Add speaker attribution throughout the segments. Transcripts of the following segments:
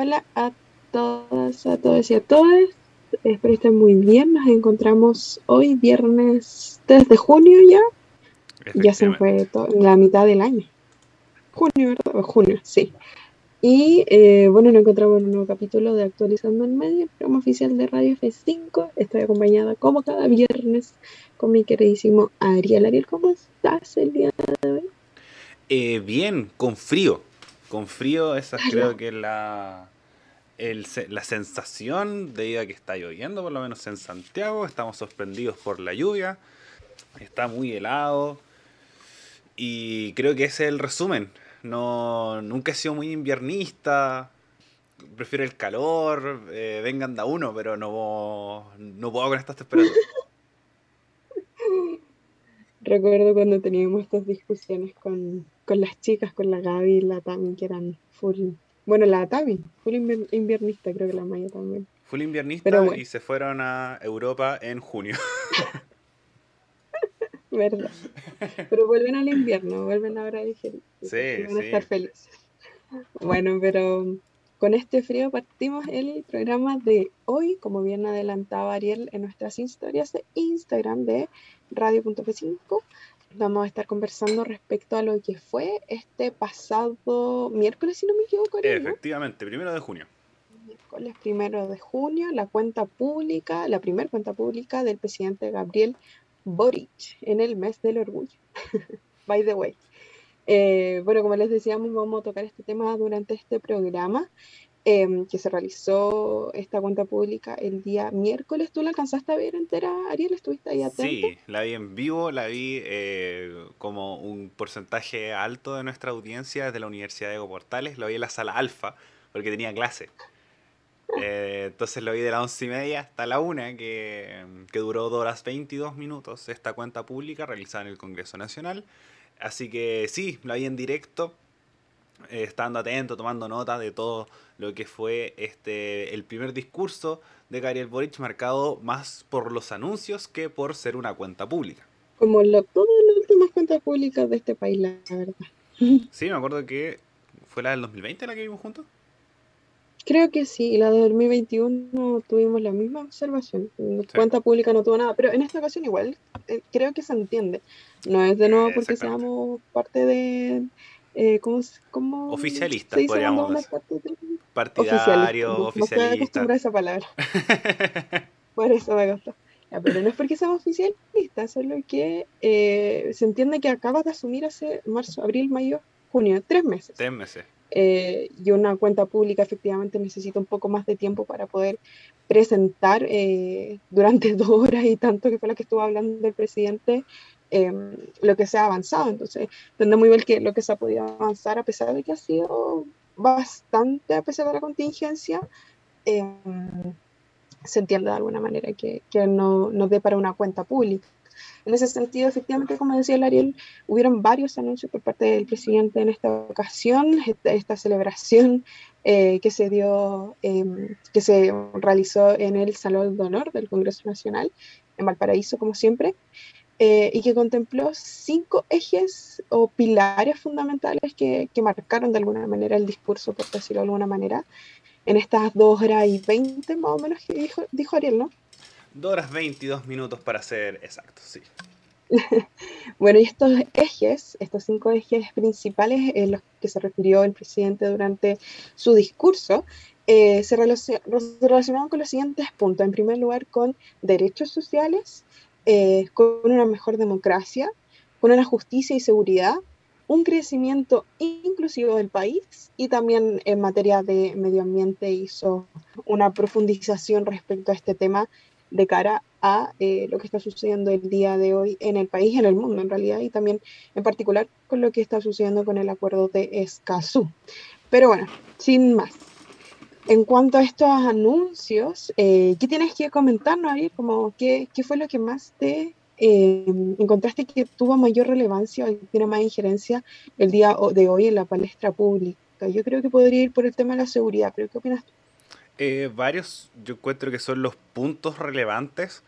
Speaker 1: Hola a todas, a todos y a todas. Espero estén muy bien. Nos encontramos hoy, viernes 3 de junio ya. Ya se fue la mitad del año. Junio, ¿verdad? junio, sí. Y eh, bueno, nos encontramos en un nuevo capítulo de Actualizando el Medio, el programa oficial de Radio F5. Estoy acompañada como cada viernes con mi queridísimo Ariel. Ariel, ¿cómo estás el día de hoy?
Speaker 2: Eh, bien, con frío. Con frío, esa creo que es la, la sensación a que está lloviendo, por lo menos en Santiago. Estamos sorprendidos por la lluvia. Está muy helado. Y creo que ese es el resumen. No, nunca he sido muy inviernista. Prefiero el calor. Eh, vengan da uno, pero no, no puedo con estas temperaturas.
Speaker 1: Recuerdo cuando teníamos estas discusiones con, las chicas, con la Gaby y la Tami, que eran full. Bueno, la Tami, full inviernista, creo que la Maya también.
Speaker 2: Full inviernista y se fueron a Europa en junio.
Speaker 1: ¿Verdad? Pero vuelven al invierno, vuelven ahora a digerir. Sí, van a estar felices. Bueno, pero con este frío partimos el programa de hoy, como bien adelantaba Ariel en nuestras historias de Instagram de radio.f5. Vamos a estar conversando respecto a lo que fue este pasado miércoles, si no me equivoco.
Speaker 2: Efectivamente, primero de junio.
Speaker 1: Miércoles primero de junio, la cuenta pública, la primera cuenta pública del presidente Gabriel Boric en el mes del orgullo. By the way. Eh, bueno, como les decíamos, vamos a tocar este tema durante este programa em, que se realizó esta cuenta pública el día miércoles. ¿Tú la alcanzaste a ver entera, Ariel? ¿Estuviste ahí atento?
Speaker 2: Sí, la vi en vivo, la vi eh, como un porcentaje alto de nuestra audiencia desde la Universidad de Ego Portales, lo vi en la sala alfa porque tenía clase. Eh, entonces lo vi de las once y media hasta la una, que, que duró dos horas 22 minutos esta cuenta pública realizada en el Congreso Nacional. Así que sí, lo vi en directo, eh, estando atento, tomando nota de todo lo que fue este el primer discurso de Gabriel Boric, marcado más por los anuncios que por ser una cuenta pública.
Speaker 1: Como lo, todas las últimas cuentas públicas de este país, la verdad.
Speaker 2: Sí, me acuerdo que fue la del 2020 la que vimos juntos.
Speaker 1: Creo que sí, la de 2021 tuvimos la misma observación. Cuenta pública no tuvo nada, pero en esta ocasión igual eh, creo que se entiende. No es de nuevo porque seamos parte de... Eh, ¿cómo, cómo
Speaker 2: Oficialistas, podríamos decir. Partidario, oficialista.
Speaker 1: No a esa palabra. Por eso me gusta. pero no es porque seamos oficialistas, solo que eh, se entiende que acabas de asumir hace marzo, abril, mayo, junio, tres meses.
Speaker 2: Tres meses.
Speaker 1: Eh, y una cuenta pública efectivamente necesita un poco más de tiempo para poder presentar eh, durante dos horas y tanto que fue la que estuvo hablando el presidente em, lo que se ha avanzado. Entonces, entiendo muy bien que lo que se ha podido avanzar a pesar de que ha sido bastante, a pesar de la contingencia, em, se entiende de alguna manera que, que no, no dé para una cuenta pública. En ese sentido, efectivamente, como decía el Ariel, hubieron varios anuncios por parte del presidente en esta ocasión, esta, celebración eh, que se dio, em, que se realizó en el Salón de Honor del Congreso Nacional, en Valparaíso, como siempre, eh, y que contempló cinco ejes o pilares fundamentales que, que, marcaron de alguna manera el discurso, por decirlo de alguna manera, en estas dos horas y veinte más o menos que dijo, dijo Ariel, ¿no?
Speaker 2: 2 horas 22 minutos para ser exactos, sí.
Speaker 1: bueno, y estos ejes, estos cinco ejes principales en los que se refirió el presidente durante su discurso, eh, se relacionaban con los siguientes puntos. En primer lugar, con derechos sociales, eh, con una mejor democracia, con una justicia y seguridad, un crecimiento inclusivo del país y también en materia de medio ambiente hizo una profundización respecto a este tema de cara a eh, lo que está sucediendo el día de hoy en el país y en el mundo en realidad, y también en particular con lo que está sucediendo con el acuerdo de Escazú. Pero bueno, sin más. En cuanto a estos anuncios, eh, ¿qué tienes que comentarnos, Ariel? Como, ¿qué, ¿Qué fue lo que más te eh, encontraste que tuvo mayor relevancia y tiene más injerencia el día de hoy en la palestra pública? Yo creo que podría ir por el tema de la seguridad, pero ¿qué opinas tú?
Speaker 2: Eh, varios, yo encuentro que son los puntos relevantes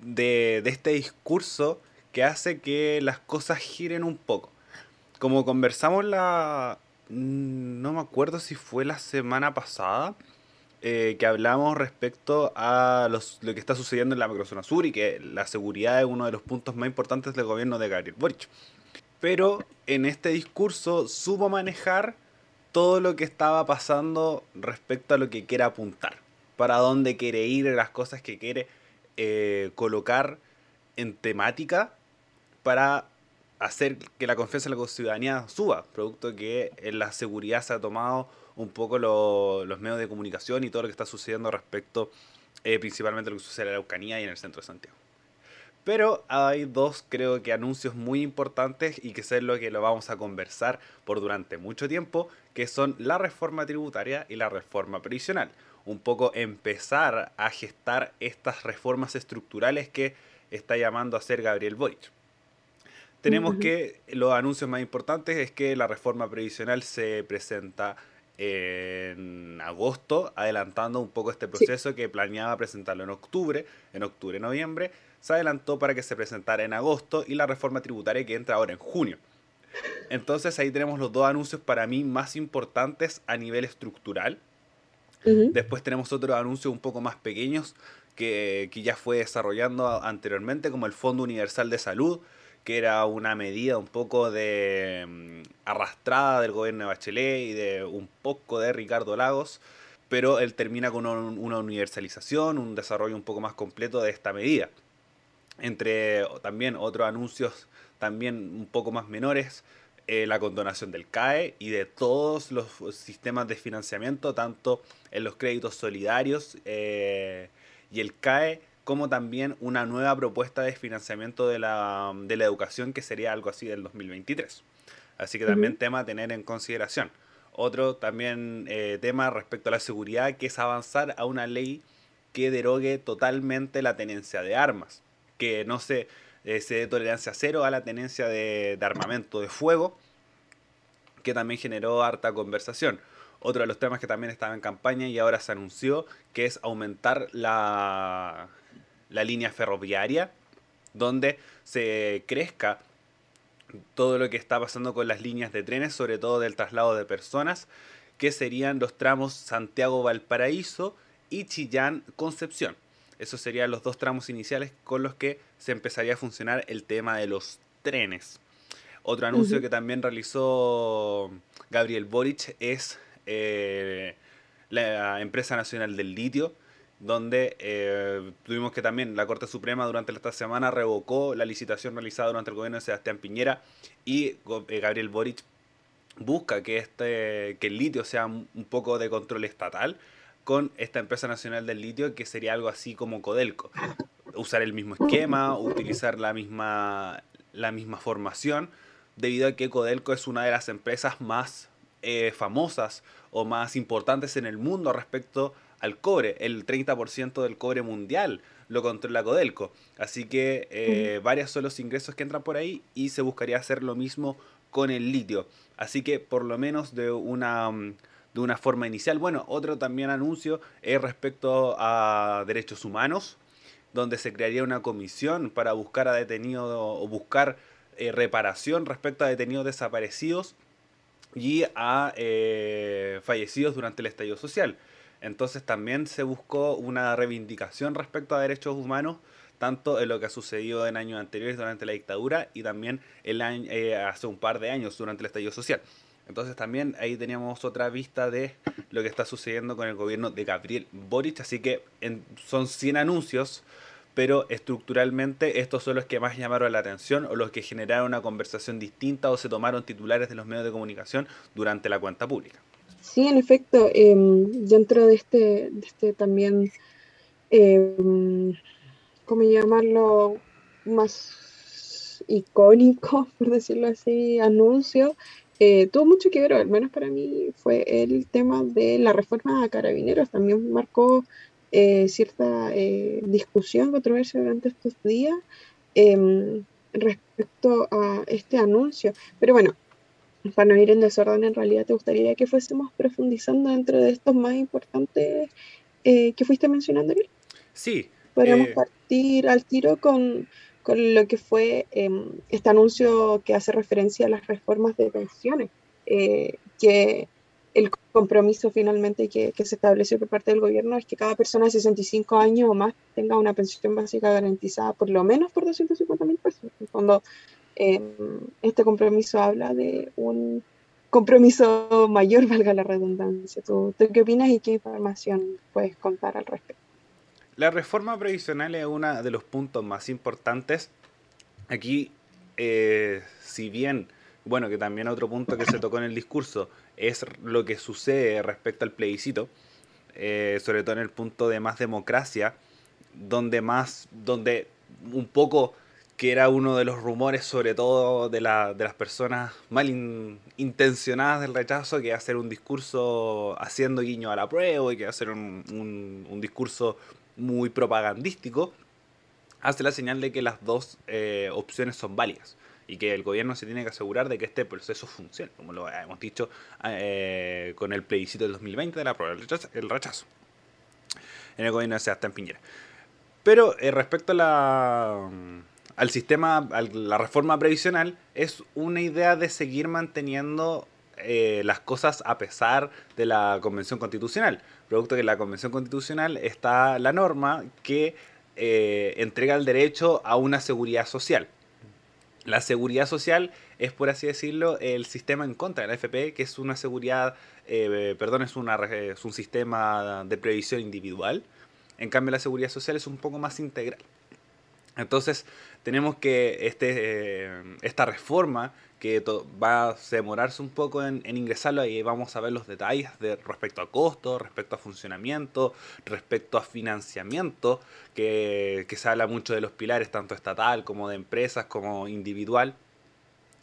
Speaker 2: de, este discurso que hace que las cosas giren un poco. Como conversamos la, no me acuerdo si fue la semana pasada, eh, que hablamos respecto a lo que está sucediendo en la macrozona sur y que la seguridad es uno de los puntos más importantes del gobierno de Gabriel Boric. Pero en este discurso supo manejar todo lo que estaba pasando respecto a lo que quiere apuntar, para dónde quiere ir, las cosas que quiere eh, colocar en temática para hacer que la confianza en la ciudadanía suba, producto que en la seguridad se ha tomado un poco los medios de comunicación y todo lo que está sucediendo respecto eh, principalmente lo que sucede en la Araucanía y en el centro de Santiago. Pero hay dos, creo que, anuncios muy importantes y que es lo que lo vamos a conversar por durante mucho tiempo, que son la reforma tributaria y la reforma previsional. Un poco empezar a gestar estas reformas estructurales que está llamando a hacer Gabriel Boric. Tenemos que los anuncios más importantes es que la reforma previsional se presenta en agosto, adelantando un poco este proceso que planeaba presentarlo en octubre, en octubre-noviembre, se adelantó para que se presentara en agosto y la reforma tributaria que entra ahora en junio. Entonces ahí tenemos los dos anuncios para mí más importantes a nivel estructural. Después tenemos otros anuncios un poco más pequeños que, que ya fue desarrollando anteriormente, como el Fondo Universal de Salud, que era una medida un poco de mm, arrastrada del gobierno de Bachelet y de un poco de Ricardo Lagos, pero él termina con una universalización, un desarrollo un poco más completo de esta medida. Entre también otros anuncios también un poco más menores, eh, la condonación del CAE y de todos los sistemas de financiamiento, tanto en los créditos solidarios eh, y el CAE, como también una nueva propuesta de financiamiento de la, de la educación que sería algo así del 2023. Así que también tema a tener en consideración. Otro también eh, tema respecto a la seguridad, que es avanzar a una ley que derogue totalmente la tenencia de armas, que no se, eh, se dé tolerancia cero a la tenencia de, de armamento de fuego, que también generó harta conversación. Otro de los temas que también estaba en campaña y ahora se anunció, que es aumentar la, la línea ferroviaria, donde se crezca todo lo que está pasando con las líneas de trenes, sobre todo del traslado de personas, que serían los tramos Santiago-Valparaíso y Chillán-Concepción. Esos serían los dos tramos iniciales con los que se empezaría a funcionar el tema de los trenes. Otro anuncio que también realizó Gabriel Boric es eh, la empresa nacional del litio, donde eh, tuvimos que también la Corte Suprema durante esta semana revocó la licitación realizada durante el gobierno de Sebastián Piñera y eh, Gabriel Boric busca que, este, que el litio sea un poco de control estatal con esta empresa nacional del litio que sería algo así como Codelco. Usar el mismo esquema, utilizar la misma, la misma formación, debido a que Codelco es una de las empresas más eh, famosas o más importantes en el mundo respecto a al cobre. El 30% del cobre mundial lo controla Codelco. Así que eh, varios son los ingresos que entran por ahí y se buscaría hacer lo mismo con el litio. Así que por lo menos de una, mm, de una forma inicial. Bueno, otro también anuncio es respecto a derechos humanos, donde se crearía una comisión para buscar a detenidos o buscar eh, reparación respecto a detenidos desaparecidos y a eh, fallecidos durante el estallido social. Entonces también se buscó una reivindicación respecto a derechos humanos, tanto en lo que ha sucedido en años anteriores durante la dictadura y también el año, eh, hace un par de años durante el estallido social. Entonces también ahí teníamos otra vista de lo que está sucediendo con el gobierno de Gabriel Boric. Así que son 100 anuncios, pero estructuralmente estos son los que más llamaron la atención o los que generaron una conversación distinta o se tomaron titulares de los medios de comunicación durante la cuenta pública.
Speaker 1: Sí, en efecto, em, dentro de este, de este también, eh, ¿cómo llamarlo? Más icónico, por decirlo así, anuncio, eh, tuvo mucho que ver, al menos para mí, fue el tema de la reforma a carabineros. También marcó eh, cierta eh, discusión, controversia durante estos días em, respecto a este anuncio. Pero bueno, para no ir en desorden, en realidad te gustaría que fuésemos profundizando dentro de estos más importantes eh, que fuiste mencionando,
Speaker 2: Sí.
Speaker 1: Podríamos eh, partir al tiro con, con lo que fue em, este anuncio que hace referencia a las reformas de pensiones. Eh, que el compromiso finalmente que, se estableció por parte del gobierno es que cada persona de 65 años o más tenga una pensión básica garantizada por lo menos por 250 mil pesos. Cuando em, este compromiso habla de un compromiso mayor, valga la redundancia. ¿Tú, qué opinas y qué información puedes contar al respecto?
Speaker 2: La reforma previsional es uno de los puntos más importantes. Aquí, eh, si bien, bueno, que también otro punto que se tocó en el discurso, es lo que sucede respecto al plebiscito, eh, sobre todo en el punto de más democracia, donde más, donde un poco que era uno de los rumores, sobre todo de, la, de las personas mal intencionadas del rechazo, que hacer un discurso haciendo guiño a la prueba y que hacer un, un, un discurso muy propagandístico, hace la señal de que las dos eh, opciones son válidas y que el gobierno se tiene que asegurar de que este proceso funcione, como lo hemos dicho eh, con el plebiscito del 2020 de la prueba, el rechazo, en el gobierno de Sebastián Piñera. Pero eh, respecto a la, al sistema, a la reforma previsional, es una idea de seguir manteniendo eh, las cosas a pesar de la Convención Constitucional. Producto que en la Convención Constitucional está la norma que entrega el derecho a una seguridad social. La seguridad social es, por así decirlo, el sistema en contra de la FP, que es una seguridad, eh, perdón, es, una, es un sistema de previsión individual. En cambio, la seguridad social es un poco más integral. Entonces, tenemos que este, eh, esta reforma, que va a demorarse un poco en, ingresarlo, y vamos a ver los detalles de, respecto a costo, respecto a funcionamiento, respecto a financiamiento, que, que se habla mucho de los pilares, tanto estatal como de empresas, como individual,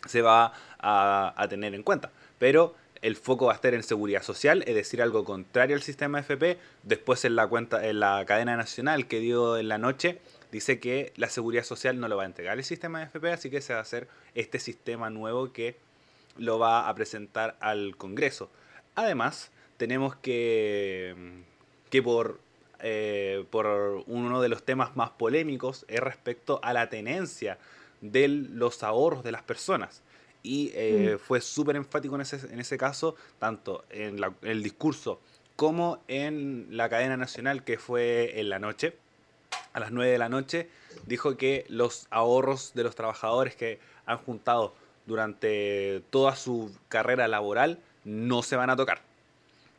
Speaker 2: se va a, a tener en cuenta. Pero el foco va a estar en seguridad social, es decir, algo contrario al sistema FP. Después en la cuenta, en la cadena nacional que dio en la noche, dice que la seguridad social no lo va a entregar el sistema de FP, así que se va a hacer este sistema nuevo que lo va a presentar al Congreso. Además, tenemos que, que por, eh, por uno de los temas más polémicos es respecto a la tenencia de los ahorros de las personas. Y eh, mm. fue súper enfático en ese, en ese caso, tanto en, en el discurso como en la cadena nacional que fue en la noche a las 9 de la noche, dijo que los ahorros de los trabajadores que han juntado durante toda su carrera laboral no se van a tocar.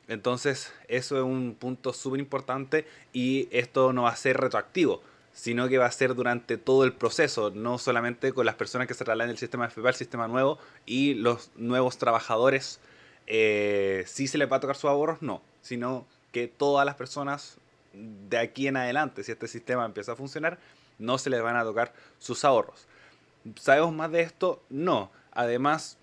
Speaker 2: Entonces, eso es un punto súper importante y esto no va a ser retroactivo, sino que va a ser durante todo el proceso, no solamente con las personas que se trasladen del sistema FP al sistema nuevo y los nuevos trabajadores, eh, si se les va a tocar sus ahorros, no, sino que todas las personas de aquí en adelante, si este sistema empieza a funcionar, no se les van a tocar sus ahorros. ¿Sabemos más de esto? No. Además,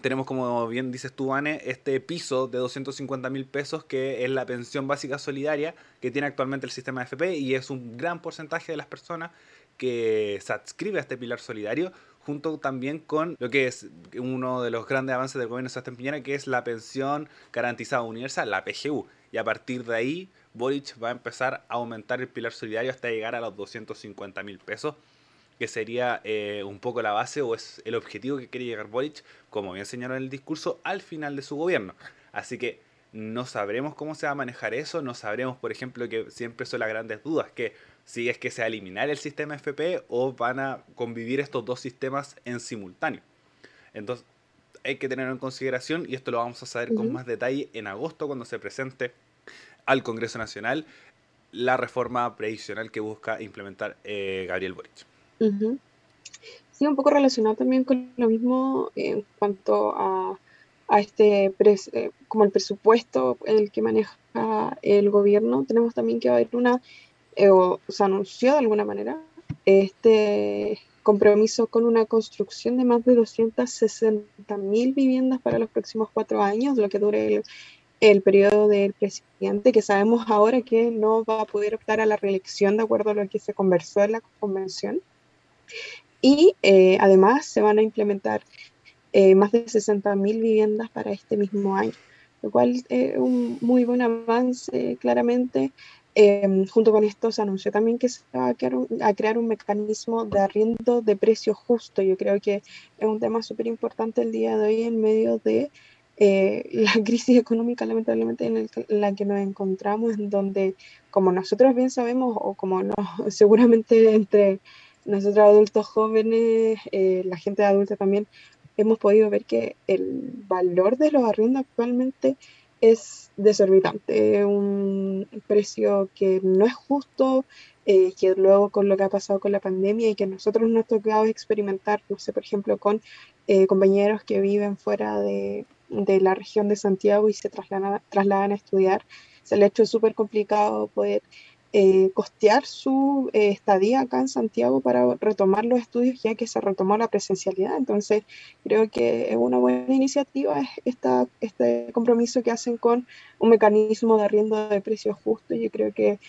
Speaker 2: tenemos, como bien dices tú, Anne, este piso de 250 mil pesos que es la pensión básica solidaria que tiene actualmente el sistema de FP y es un gran porcentaje de las personas que se adscribe a este pilar solidario, junto también con lo que es uno de los grandes avances del gobierno de Sebastián Piñera, que es la pensión garantizada universal, la PGU. Y a partir de ahí Boric va a empezar a aumentar el pilar solidario hasta llegar a los 250 mil pesos, que sería eh, un poco la base o es el objetivo que quiere llegar Boric, como bien señaló en el discurso, al final de su gobierno. Así que no sabremos cómo se va a manejar eso, no sabremos, por ejemplo, que siempre son las grandes dudas, que si es que se va a eliminar el sistema FP o van a convivir estos dos sistemas en simultáneo. Entonces, hay que tenerlo en consideración y esto lo vamos a saber con más detalle en agosto cuando se presente al Congreso Nacional la reforma previsional que busca implementar eh, Gabriel Boric.
Speaker 1: Sí, un poco relacionado también con lo mismo en cuanto a, a este, eh, como el presupuesto el que maneja el gobierno, tenemos también que haber una, eh, o se anunció de alguna manera, este compromiso con una construcción de más de 260 mil viviendas para los próximos cuatro años, lo que dure el, el periodo del presidente, que sabemos ahora que no va a poder optar a la reelección de acuerdo a lo que se conversó en la convención. Y eh, además se van a implementar eh, más de 60.000 viviendas para este mismo año, lo cual es un muy buen avance claramente. Em, junto con esto se anunció también que se va a crear, un, a crear un mecanismo de arriendo de precio justo. Yo creo que es un tema súper importante el día de hoy en medio de eh, la crisis económica lamentablemente en, la que nos encontramos, en donde, como nosotros bien sabemos, o como no, seguramente entre nosotros adultos jóvenes, eh, la gente adulta también, hemos podido ver que el valor de los arriendos actualmente es desorbitante, un precio que no es justo, eh, que luego con lo que ha pasado con la pandemia y que nosotros nos ha tocado experimentar, no sé, por ejemplo, con eh, compañeros que viven fuera de, de, la región de Santiago y se trasladan, trasladan a estudiar, se le ha hecho súper complicado poder eh, costear su eh, estadía acá en Santiago para retomar los estudios ya que se retomó la presencialidad. Entonces, creo que es una buena iniciativa esta, este compromiso que hacen con un mecanismo de arriendo de precios justos. Yo creo que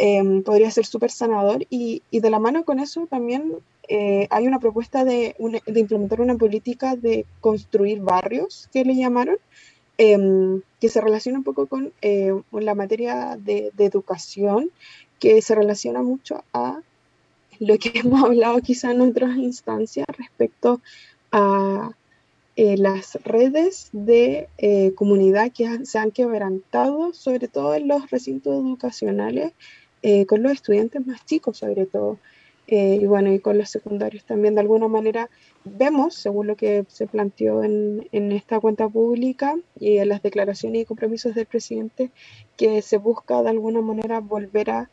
Speaker 1: em, podría ser súper sanador. Y, y, de la mano con eso también eh, hay una propuesta de, de implementar una política de construir barrios, que le llamaron, Em, que se relaciona un poco con eh, la materia de, educación, que se relaciona mucho a lo que hemos hablado quizá en otras instancias respecto a eh, las redes de comunidad que se han quebrantado, sobre todo en los recintos educacionales, con los estudiantes más chicos sobre todo. y bueno, y con los secundarios también de alguna manera vemos, según lo que se planteó en, en, esta cuenta pública y en las declaraciones y compromisos del presidente, que se busca de alguna manera volver a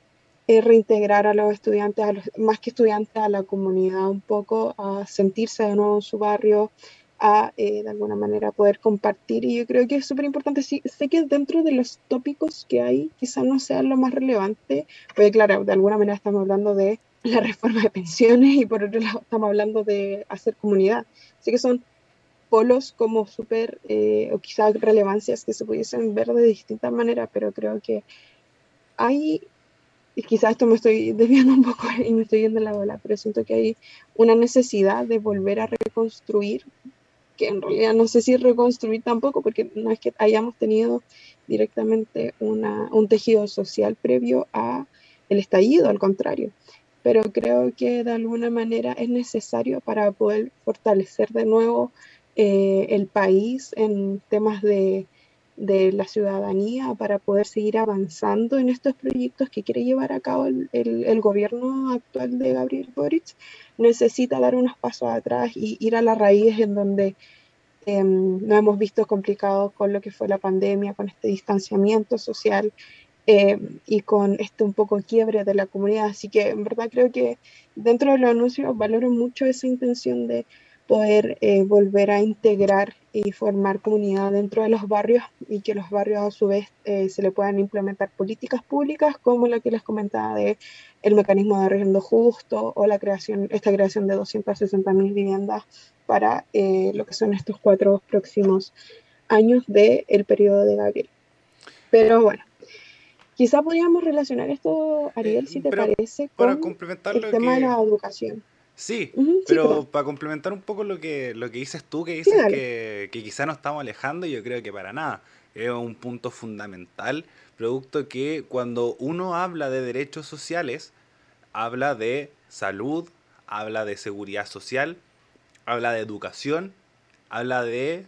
Speaker 1: eh, reintegrar a los estudiantes, a los, más que estudiantes, a la comunidad un poco, a sentirse de nuevo en su barrio, a eh, de alguna manera poder compartir. Y yo creo que es súper importante. Sí, sé que dentro de los tópicos que hay, quizás no sea lo más relevante, porque claro, de alguna manera estamos hablando de la reforma de pensiones y por otro lado estamos hablando de hacer comunidad. Así que son polos como súper, eh, o quizás relevancias que se pudiesen ver de distintas maneras, pero creo que hay, y quizás esto me estoy desviando un poco y me estoy yendo en la bola, pero siento que hay una necesidad de volver a reconstruir, que en realidad no sé si reconstruir tampoco, porque no es que hayamos tenido directamente una, un tejido social previo a el estallido, al contrario. Pero creo que de alguna manera es necesario para poder fortalecer de nuevo eh, el país en temas de, de, la ciudadanía, para poder seguir avanzando en estos proyectos que quiere llevar a cabo el, el, gobierno actual de Gabriel Boric, necesita dar unos pasos atrás y ir a la raíz en donde eh, nos hemos visto complicados con lo que fue la pandemia, con este distanciamiento social eh, y con este un poco quiebre de la comunidad. Así que en verdad creo que dentro de los anuncios valoro mucho esa intención de poder eh, volver a integrar y formar comunidad dentro de los barrios y que los barrios a su vez eh, se le puedan implementar políticas públicas como la que les comentaba de el mecanismo de arriendo justo o la creación, esta creación de 260.000 viviendas para lo que son estos cuatro próximos años del el periodo de Gabriel. Pero bueno, Quizá podríamos relacionar esto, Ariel, eh, si te parece, con el tema de la educación.
Speaker 2: Sí, pero para complementar un poco lo que, lo que dices tú, que dices que, que quizá nos estamos alejando, yo creo que para nada. Es un punto fundamental, producto que cuando uno habla de derechos sociales, habla de salud, habla de seguridad social, habla de educación, habla de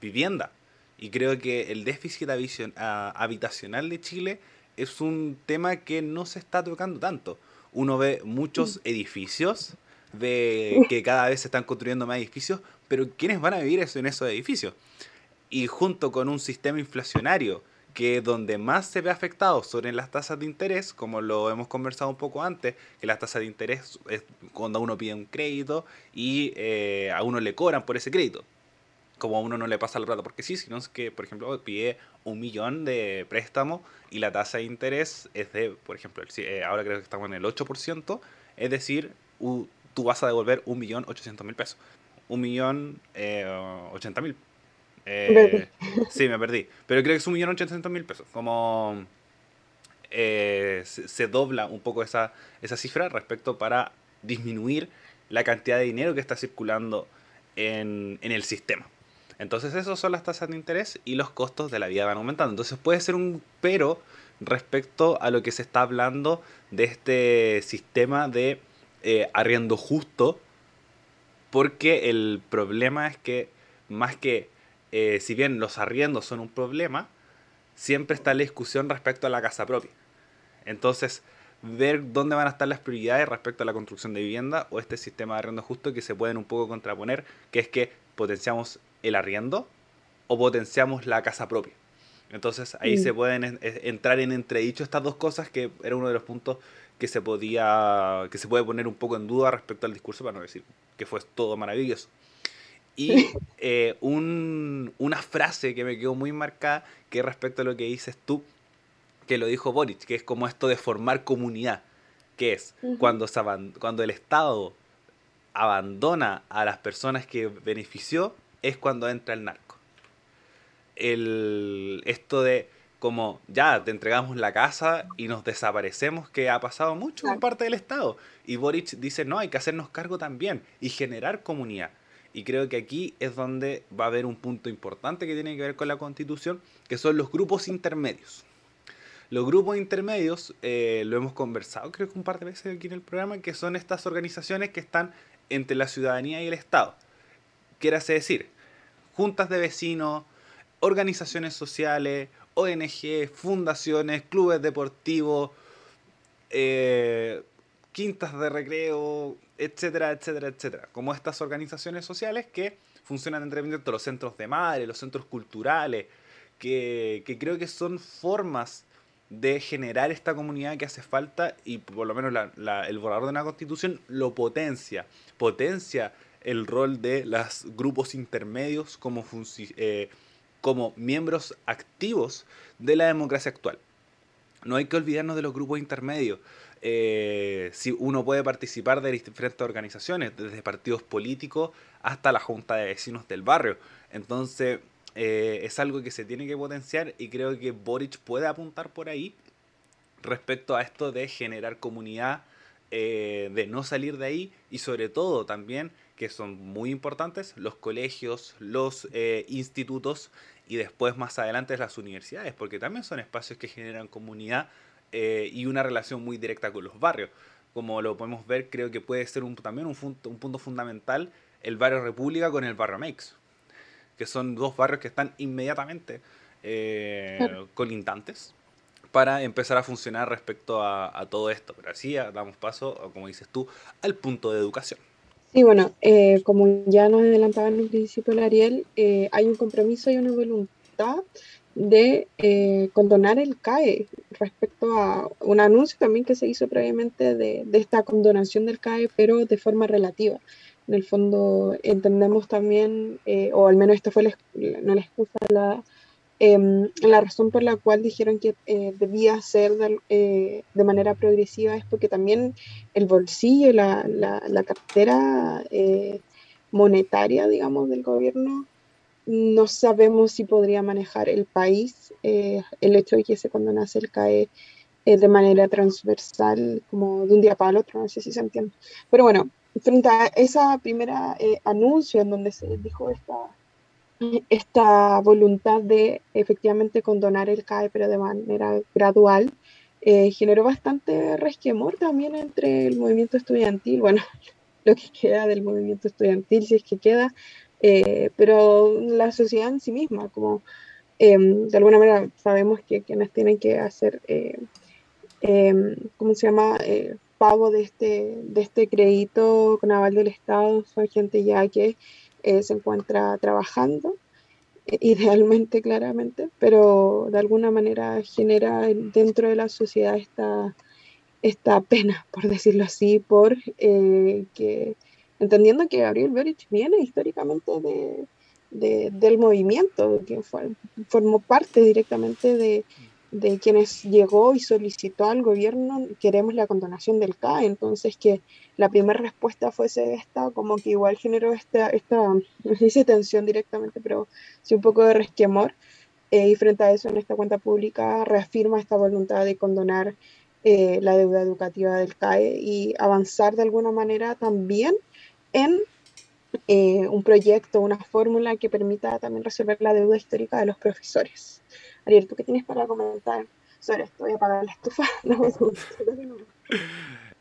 Speaker 2: vivienda. Y creo que el déficit habitacional de Chile es un tema que no se está tocando tanto. Uno ve muchos edificios, ve que cada vez se están construyendo más edificios, pero ¿quiénes van a vivir eso en esos edificios? Y junto con un sistema inflacionario que donde más se ve afectado sobre las tasas de interés, como lo hemos conversado un poco antes, que las tasas de interés es cuando uno pide un crédito y eh, a uno le cobran por ese crédito como a uno no le pasa la plata porque sí, sino es que, por ejemplo, pide un millón de préstamo y la tasa de interés es de, por ejemplo, eh, ahora creo que estamos en el 8%, es decir, tú vas a devolver un millón ochocientos mil pesos. Un millón eh, ochenta mil. Eh, sí, me perdí. Pero creo que es un millón ochocientos mil pesos. Como se, se, dobla un poco esa, esa cifra respecto para disminuir la cantidad de dinero que está circulando en, en el sistema. Entonces esas son las tasas de interés y los costos de la vida van aumentando. Entonces puede ser un pero respecto a lo que se está hablando de este sistema de eh, arriendo justo, porque el problema es que más que eh, si bien los arriendos son un problema, siempre está la discusión respecto a la casa propia. Entonces, ver dónde van a estar las prioridades respecto a la construcción de vivienda o este sistema de arriendo justo que se pueden un poco contraponer, que es que potenciamos el arriendo o potenciamos la casa propia. Entonces ahí se pueden entrar en entredicho estas dos cosas que era uno de los puntos que se podía que se puede poner un poco en duda respecto al discurso para no decir que fue todo maravilloso. Y eh, una frase que me quedó muy marcada, que respecto a lo que dices tú, que lo dijo Boric, que es como esto de formar comunidad, que es cuando, se cuando el Estado abandona a las personas que benefició, es cuando entra el narco. El, esto de como ya te entregamos la casa y nos desaparecemos, que ha pasado mucho en parte del Estado. Y Boric dice, no, hay que hacernos cargo también y generar comunidad. Y creo que aquí es donde va a haber un punto importante que tiene que ver con la constitución, que son los grupos intermedios. Los grupos intermedios, eh, lo hemos conversado creo que un par de veces aquí en el programa, que son estas organizaciones que están entre la ciudadanía y el Estado. Quiere decir, juntas de vecinos, organizaciones sociales, ONG, fundaciones, clubes deportivos, eh, quintas de recreo, etcétera, etcétera, etcétera. Como estas organizaciones sociales que funcionan entre los centros de madre, los centros culturales, que, creo que son formas de generar esta comunidad que hace falta y por lo menos el borrador de una constitución lo potencia, potencia el rol de los grupos intermedios como, eh, como miembros activos de la democracia actual. No hay que olvidarnos de los grupos intermedios. Eh, si uno puede participar de diferentes organizaciones, desde partidos políticos hasta la junta de vecinos del barrio. Entonces, eh, es algo que se tiene que potenciar y creo que Boric puede apuntar por ahí respecto a esto de generar comunidad, eh, de no salir de ahí y sobre todo también, que son muy importantes, los colegios, los institutos y después más adelante las universidades, porque también son espacios que generan comunidad eh, y una relación muy directa con los barrios. Como lo podemos ver, creo que puede ser un, también un, punto fundamental el barrio República con el barrio Meix, que son dos barrios que están inmediatamente eh, colindantes para empezar a funcionar respecto a, todo esto. Pero así damos paso, como dices tú, al punto de educación.
Speaker 1: Sí, bueno, eh, como ya nos adelantaba en un principio el Ariel, hay un compromiso y una voluntad de eh, condonar el CAE respecto a un anuncio también que se hizo previamente de, esta condonación del CAE, pero de forma relativa. En el fondo entendemos también, eh, o al menos esta fue la, no la excusa, la, em, la razón por la cual dijeron que eh, debía ser de, de, manera progresiva es porque también el bolsillo, la, la, la cartera monetaria, digamos, del gobierno no sabemos si podría manejar el país eh, el hecho de que se condonase el CAE eh, de manera transversal, como de un día para el otro, no sé si se entiende. Pero bueno, frente a esa primera eh, anuncio en donde se dijo esta, esta voluntad de efectivamente condonar el CAE, pero de manera gradual, generó bastante resquemor también entre el movimiento estudiantil, bueno, lo que queda del movimiento estudiantil, si es que queda, eh, pero la sociedad en sí misma, como em, de alguna manera sabemos que quienes tienen que hacer, eh, em, ¿cómo se llama?, eh, pago de este, de este crédito con aval del Estado, son gente ya que se encuentra trabajando, idealmente, claramente, pero de alguna manera genera dentro de la sociedad esta, esta pena, por decirlo así, por que entendiendo que Gabriel Boric viene históricamente de, del movimiento, que formó parte directamente de, quienes llegó y solicitó al gobierno, queremos la condonación del CAE, entonces que la primera respuesta fuese esta, como que igual generó esta, esta no sé si tensión directamente, pero sí un poco de resquemor, eh, y frente a eso en esta cuenta pública reafirma esta voluntad de condonar eh, la deuda educativa del CAE y avanzar de alguna manera también en eh, un proyecto, una fórmula que permita también resolver la deuda histórica de los profesores. Ariel, ¿tú qué tienes para comentar sobre esto? Voy a apagar la estufa.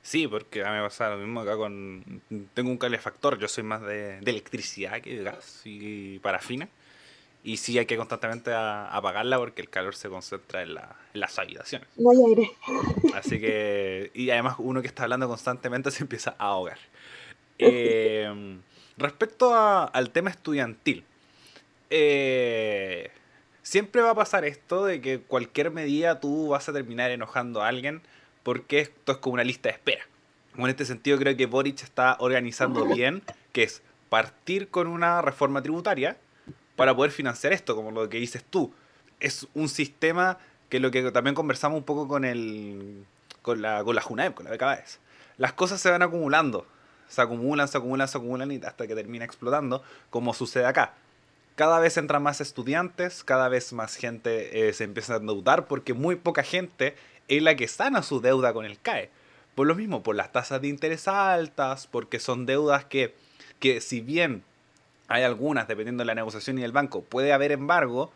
Speaker 2: Sí, porque a mí me pasa lo mismo acá con... Tengo un calefactor, yo soy más de, electricidad que de gas y parafina. Y sí hay que constantemente apagarla porque el calor se concentra en, la, en las habitaciones.
Speaker 1: No hay aire.
Speaker 2: Así que, y además uno que está hablando constantemente se empieza a ahogar. Eh, respecto al tema estudiantil, eh, siempre va a pasar esto de que cualquier medida tú vas a terminar enojando a alguien porque esto es como una lista de espera. En este sentido creo que Boric está organizando bien, que es partir con una reforma tributaria para poder financiar esto, como lo que dices tú. Es un sistema que lo que también conversamos un poco con el con la, con la JUNAEP, con la BKBS. Las cosas se van acumulando, se acumulan, se acumulan, se acumulan y hasta que termina explotando, como sucede acá. Cada vez entran más estudiantes, cada vez más gente eh, se empieza a endeudar porque muy poca gente es la que sana su deuda con el CAE. Por lo mismo, por las tasas de interés altas, porque son deudas que, que si bien hay algunas, dependiendo de la negociación y del banco, puede haber embargo,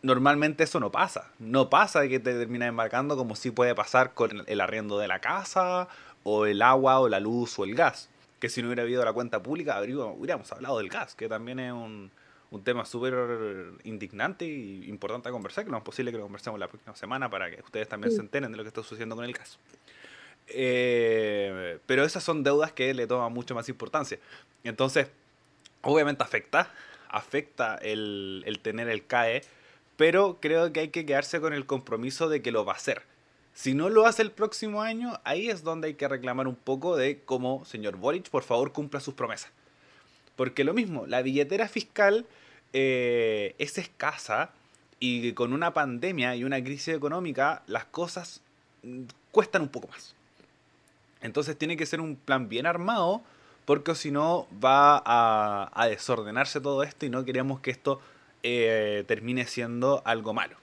Speaker 2: normalmente eso no pasa. No pasa de que te terminas embarcando como si puede pasar con el arriendo de la casa, o el agua, o la luz, o el gas. Que si no hubiera habido la cuenta pública, hubiéramos hablado del gas, que también es un, un tema súper indignante y importante a conversar, que no es posible que lo conversemos la próxima semana para que ustedes también se enteren de lo que está sucediendo con el caso. Eh, pero esas son deudas que le toman mucho más importancia. Entonces, obviamente afecta, afecta el, el tener el CAE, pero creo que hay que quedarse con el compromiso de que lo va a hacer. Si no lo hace el próximo año, ahí es donde hay que reclamar un poco de cómo, señor Boric, por favor cumpla sus promesas. Porque lo mismo, la billetera fiscal eh, es escasa y con una pandemia y una crisis económica las cosas mm, cuestan un poco más. Entonces tiene que ser un plan bien armado porque si no va a, desordenarse todo esto y no queremos que esto eh, termine siendo algo malo.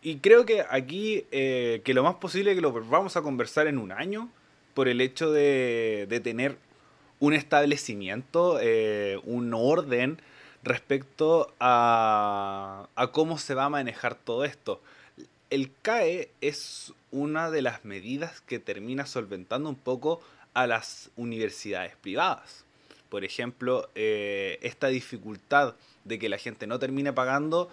Speaker 2: Y creo que aquí, eh, que lo más posible que lo vamos a conversar en un año, por el hecho de, de tener un establecimiento, eh, un orden respecto a, cómo se va a manejar todo esto. El CAE es una de las medidas que termina solventando un poco a las universidades privadas. Por ejemplo, eh, esta dificultad de que la gente no termine pagando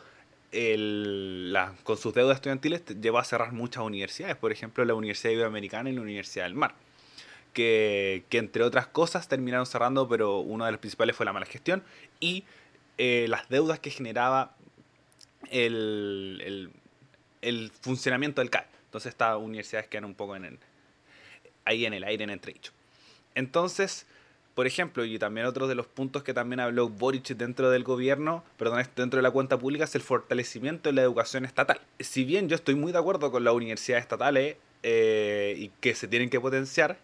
Speaker 2: con sus deudas estudiantiles lleva a cerrar muchas universidades, por ejemplo la Universidad Iberoamericana y la Universidad del Mar que, entre otras cosas terminaron cerrando, pero uno de los principales fue la mala gestión y eh, las deudas que generaba el, funcionamiento del CAE. Entonces estas universidades quedan un poco en el, ahí en el aire, en entredicho. Entonces, por ejemplo, y también otro de los puntos que también habló Boric dentro del gobierno, perdón, dentro de la cuenta pública, es el fortalecimiento de la educación estatal. Si bien yo estoy muy de acuerdo con las universidades estatales eh, y que se tienen que potenciar,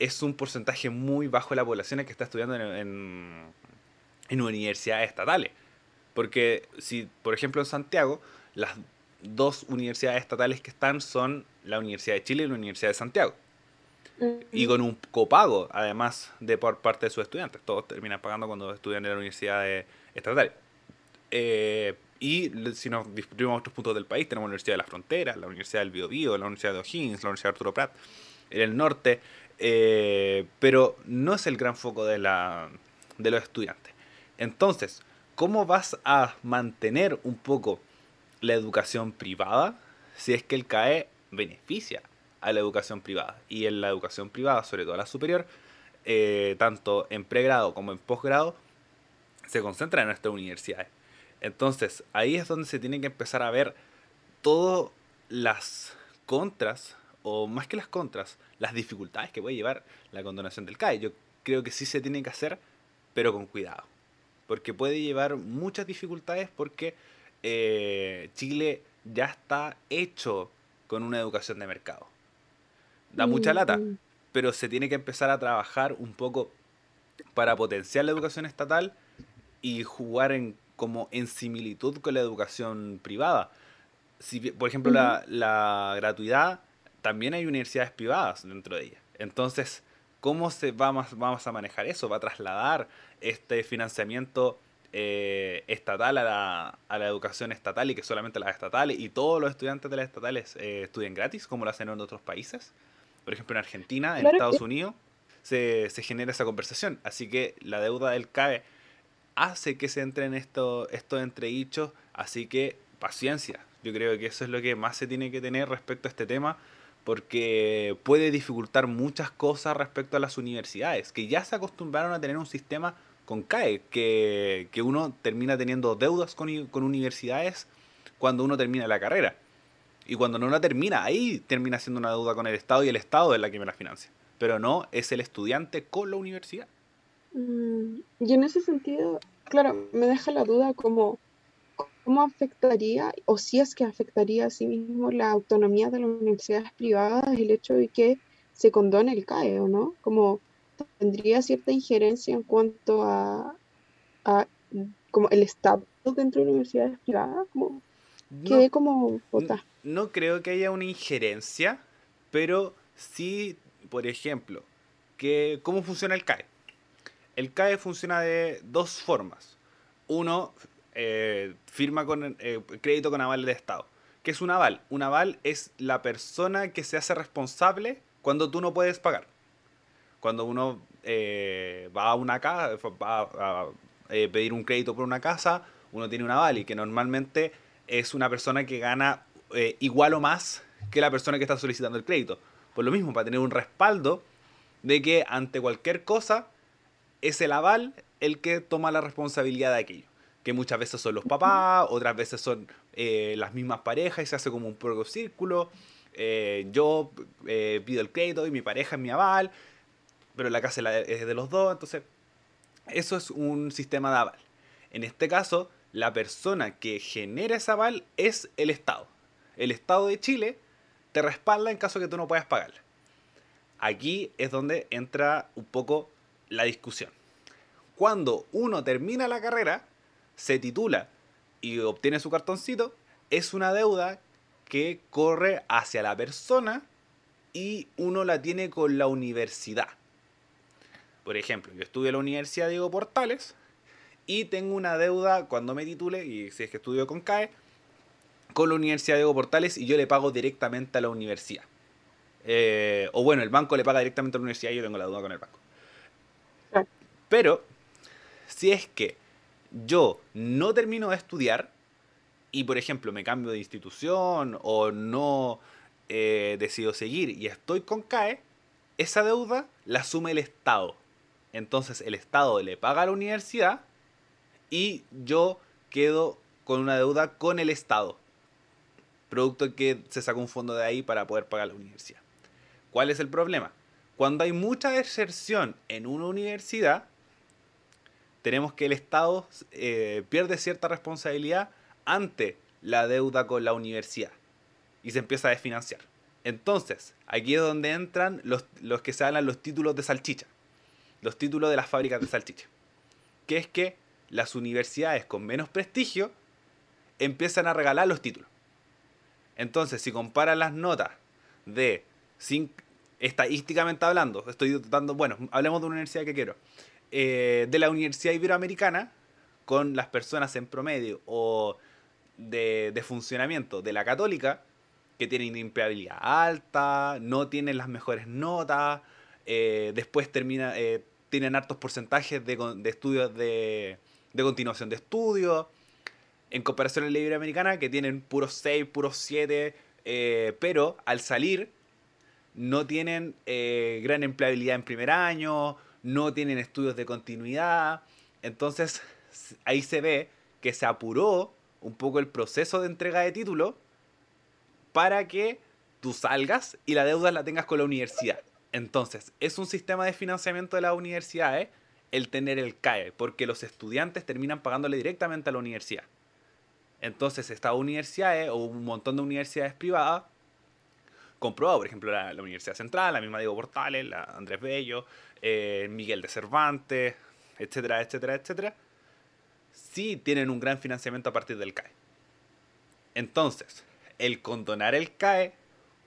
Speaker 2: es un porcentaje muy bajo de la población que está estudiando en, en, universidades estatales. Porque si, por ejemplo, en Santiago, las dos universidades estatales que están son la Universidad de Chile y la Universidad de Santiago. Y con un copago, además de por parte de sus estudiantes. Todos terminan pagando cuando estudian en la universidad estatal. Eh, y si nos distribuimos a otros puntos del país, tenemos la Universidad de la Frontera, la Universidad del Biobío, la Universidad de O'Higgins, la Universidad de Arturo Prat. En el norte eh, pero no es el gran foco de, la, de los estudiantes. Entonces, ¿cómo vas a mantener un poco la educación privada si es que el CAE beneficia a la educación privada? Y en la educación privada, sobre todo la superior, eh, tanto en pregrado como en posgrado, se concentra en nuestras universidades. Entonces, ahí es donde se tiene que empezar a ver todas las contras o más que las contras, las dificultades que puede llevar la condonación del CAE. Yo creo que sí se tiene que hacer, pero con cuidado. Porque puede llevar muchas dificultades porque eh, Chile ya está hecho con una educación de mercado. Da mucha lata, mm. pero se tiene que empezar a trabajar un poco para potenciar la educación estatal y jugar en, como en similitud con la educación privada. Si, por ejemplo, la, la gratuidad también hay universidades privadas dentro de ella. Entonces, ¿cómo se vamos, vamos a manejar eso? ¿Va a trasladar este financiamiento eh, estatal a la, a la, educación estatal y que solamente las estatales y todos los estudiantes de las estatales eh, estudien gratis, como lo hacen en otros países? Por ejemplo, en Argentina, en Estados Unidos, se, se genera esa conversación. Así que la deuda del CAE hace que se entren estos esto entredichos, así que paciencia. Yo creo que eso es lo que más se tiene que tener respecto a este tema, porque puede dificultar muchas cosas respecto a las universidades, que ya se acostumbraron a tener un sistema con CAE, que, que uno termina teniendo deudas con, con universidades cuando uno termina la carrera. Y cuando no la termina, ahí termina siendo una deuda con el Estado y el Estado es la que me la financia. Pero no es el estudiante con la universidad.
Speaker 1: Mm, y en ese sentido, claro, me deja la duda como cómo afectaría, o si es que afectaría a sí mismo la autonomía de las universidades privadas el hecho de que se condone el CAE, ¿o no? Como tendría cierta injerencia en cuanto a, a como el Estado dentro de universidades privadas, como no, como
Speaker 2: No creo que haya una injerencia, pero sí, por ejemplo, que cómo funciona el CAE. El CAE funciona de dos formas. Uno, eh, firma con eh, crédito con aval de Estado. ¿Qué es un aval? Un aval es la persona que se hace responsable cuando tú no puedes pagar. Cuando uno eh, va a una casa, va a, pedir un crédito por una casa, uno tiene un aval y que normalmente es una persona que gana igual o más que la persona que está solicitando el crédito. Por lo mismo, para tener un respaldo de que ante cualquier cosa es el aval el que toma la responsabilidad de aquello. Que muchas veces son los papás, otras veces son eh, las mismas parejas y se hace como un propio círculo. Eh, yo eh, pido el crédito y mi pareja es mi aval, pero la casa es de los dos, entonces eso es un sistema de aval. En este caso, la persona que genera ese aval es el Estado. El Estado de Chile te respalda en caso que tú no puedas pagar. Aquí es donde entra un poco la discusión cuando uno termina la carrera, se titula y obtiene su cartoncito, es una deuda que corre hacia la persona y uno la tiene con la universidad. Por ejemplo, yo estudio en la Universidad Diego Portales y tengo una deuda cuando me titule, y si es que estudio con CAE, con la Universidad Diego Portales y yo le pago directamente a la universidad. Eh, o bueno, el banco le paga directamente a la universidad y yo tengo la deuda con el banco. Pero si es que yo no termino de estudiar y, por ejemplo, me cambio de institución o no eh, decido seguir y estoy con CAE, esa deuda la asume el Estado. Entonces el Estado le paga a la universidad y yo quedo con una deuda con el Estado. Producto que se saca un fondo de ahí para poder pagar la universidad. ¿Cuál es el problema? Cuando hay mucha deserción en una universidad, tenemos que el Estado eh, pierde cierta responsabilidad ante la deuda con la universidad y se empieza a desfinanciar. Entonces, aquí es donde entran los, los que se hablan los títulos de salchicha, los títulos de las fábricas de salchicha, que es que las universidades con menos prestigio empiezan a regalar los títulos. Entonces, si comparan las notas de, estadísticamente hablando, estoy dando, bueno, hablemos de una universidad que quiero, eh, de la Universidad Iberoamericana con las personas en promedio o de, funcionamiento de la católica, que tienen empleabilidad alta, no tienen las mejores notas, eh, después termina, eh, tienen altos porcentajes de, estudios de, de, continuación de estudios, en comparación a la Iberoamericana, que tienen puros 6, puros 7, pero al salir no tienen gran empleabilidad en primer año, no tienen estudios de continuidad. Entonces ahí se ve que se apuró un poco el proceso de entrega de título para que tú salgas y la deuda la tengas con la universidad. Entonces, es un sistema de financiamiento de las universidades el tener el CAE, porque los estudiantes terminan pagándole directamente a la universidad. Entonces, estas universidades o un montón de universidades privadas, comprobado, por ejemplo, la, la Universidad Central, la misma Diego Portales, la Andrés Bello, eh, Miguel de Cervantes, etcétera, etcétera, etcétera, sí tienen un gran financiamiento a partir del CAE. Entonces, el condonar el CAE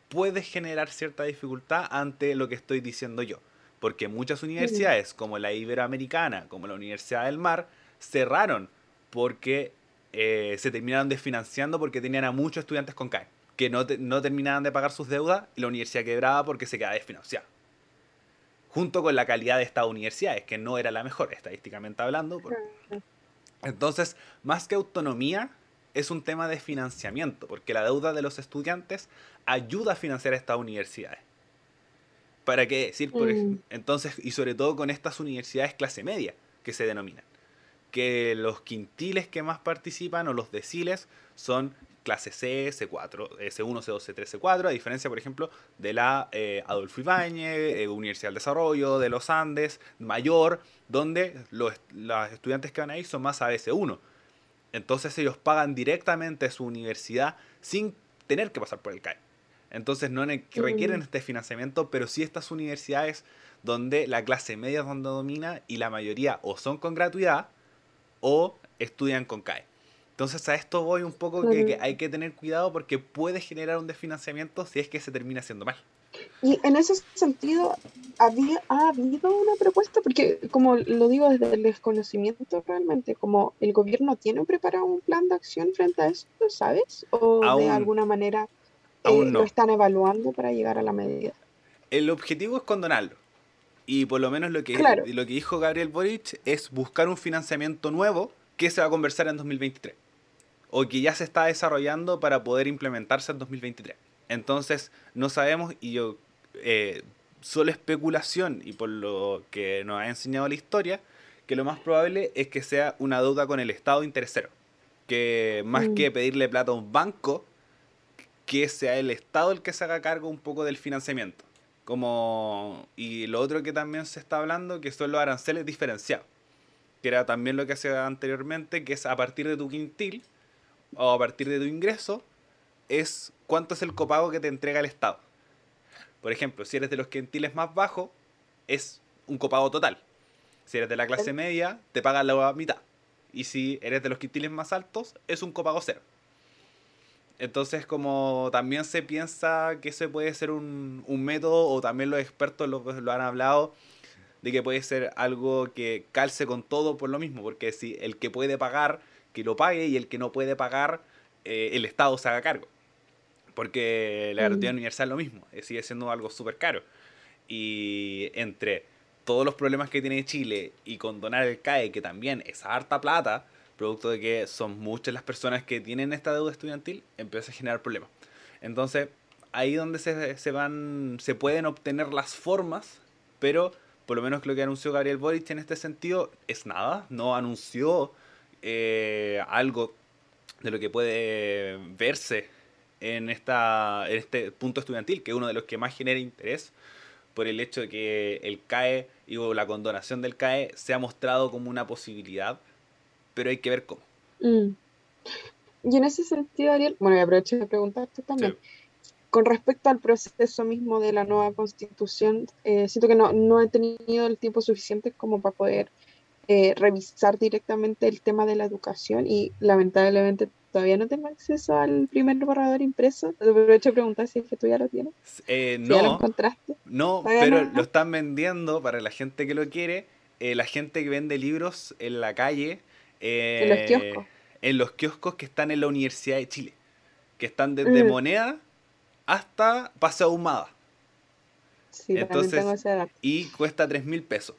Speaker 2: puede generar cierta dificultad ante lo que estoy diciendo yo. Porque muchas universidades, como la Iberoamericana, como la Universidad del Mar, cerraron porque eh, se terminaron desfinanciando porque tenían a muchos estudiantes con CAE, que no, no terminaban de pagar sus deudas y la universidad quebraba porque se quedaba desfinanciada junto con la calidad de estas universidades, que no era la mejor estadísticamente hablando. Entonces, más que autonomía, es un tema de financiamiento, porque la deuda de los estudiantes ayuda a financiar estas universidades. ¿Para qué decir? Por mm. Entonces, y sobre todo con estas universidades clase media, que se denominan. Que los quintiles que más participan o los deciles son clase C, C4, C1, C2, C3, C4, a diferencia, por ejemplo, de la eh, Adolfo Ibáñez, eh, Universidad del Desarrollo, de los Andes, Mayor, donde los, estudiantes que van ahí son más ABC1. Entonces ellos pagan directamente su universidad sin tener que pasar por el CAE. Entonces no requieren este financiamiento, pero sí estas universidades donde la clase media es donde domina y la mayoría o son con gratuidad o estudian con CAE. Entonces a esto voy un poco que, hay que tener cuidado porque puede generar un desfinanciamiento si es que se termina haciendo mal.
Speaker 1: Y en ese sentido, ¿había, ¿ha habido una propuesta? Porque como lo digo desde el desconocimiento realmente, como el gobierno tiene preparado un plan de acción frente a esto, ¿sabes? ¿O de alguna manera eh, lo están evaluando para llegar a la medida?
Speaker 2: El objetivo es condonarlo. Y por lo menos lo que, lo que dijo Gabriel Boric es buscar un financiamiento nuevo que se va a conversar en 2023 o que ya se está desarrollando para poder implementarse en 2023. Entonces, no sabemos y yo, eh, solo especulación y por lo que nos ha enseñado la historia, que lo más probable es que sea una deuda con el Estado interesero. Que más mm. que pedirle plata a un banco, que sea el Estado el que se haga cargo un poco del financiamiento. Como, y lo otro que también se está hablando, que son los aranceles diferenciados. Que era también lo que hacía anteriormente, que es a partir de tu quintil, o a partir de tu ingreso es cuánto es el copago que te entrega el Estado. Por ejemplo, si eres de los quintiles más bajos, es un copago total. Si eres de la clase media, te pagan la mitad. Y si eres de los quintiles más altos, es un copago cero. Entonces, como también se piensa que ese puede ser un, método, o también los expertos lo, lo, han hablado, de que puede ser algo que calce con todo por lo mismo, porque si el que puede pagar que lo pague y el que no puede pagar, eh, el Estado se haga cargo. Porque la gratuidad mm. universal es lo mismo, eh, sigue siendo algo súper caro. Y entre todos los problemas que tiene Chile y condonar el CAE, que también es harta plata, producto de que son muchas las personas que tienen esta deuda estudiantil, empieza a generar problemas. Entonces, ahí donde se, se, van, se pueden obtener las formas, pero por lo menos lo que anunció Gabriel Boric en este sentido es nada, no anunció eh, algo de lo que puede verse en, esta, en este punto estudiantil, que es uno de los que más genera interés por el hecho de que el CAE y la condonación del CAE se ha mostrado como una posibilidad, pero hay que ver cómo.
Speaker 1: Mm. Y en ese sentido, Ariel, bueno, y aprovecho de preguntarte también, con respecto al proceso mismo de la nueva constitución, eh, siento que no, no he tenido el tiempo suficiente como para poder eh, revisar directamente el tema de la educación y lamentablemente todavía no tengo acceso al primer borrador impreso. Te aprovecho de preguntar si es que tú ya lo tienes.
Speaker 2: Eh, no, ya lo encontraste. No, pero lo están vendiendo para la gente que lo quiere. Eh, la gente que vende libros en la calle. en los kioscos. En los kioscos que están en la Universidad de Chile. Que están desde mm. moneda hasta pase ahumada. Sí, Entonces, y cuesta 3 mil pesos.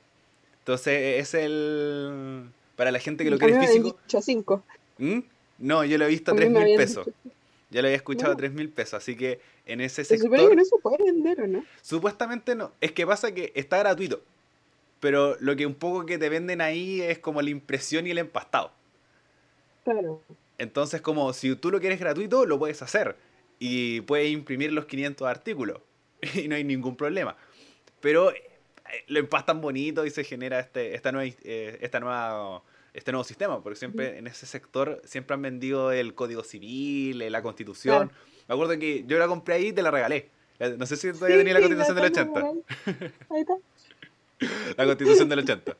Speaker 2: Entonces es el... Para la gente que lo quiere físico...
Speaker 1: Dicho cinco.
Speaker 2: ¿Mm? No, yo lo he visto a 3 mil pesos. Ya lo había escuchado a 3 mil pesos, así que en ese sector...
Speaker 1: Se que no se puede vender, ¿o no?
Speaker 2: Supuestamente no. Es que pasa que está gratuito. Pero lo que un poco que te venden ahí es como la impresión y el empastado.
Speaker 1: Claro.
Speaker 2: Entonces, como si tú lo quieres gratuito, lo puedes hacer. Y puedes imprimir los 500 artículos. Y no hay ningún problema. Pero lo empastan bonito y se genera este, esta nueva, eh, esta nueva, este nuevo sistema, porque siempre en ese sector siempre han vendido el Código Civil, eh, la Constitución. Me acuerdo que yo la compré ahí y te la regalé. No sé si todavía tenía la Constitución del 80. Ahí está. la Constitución del 80.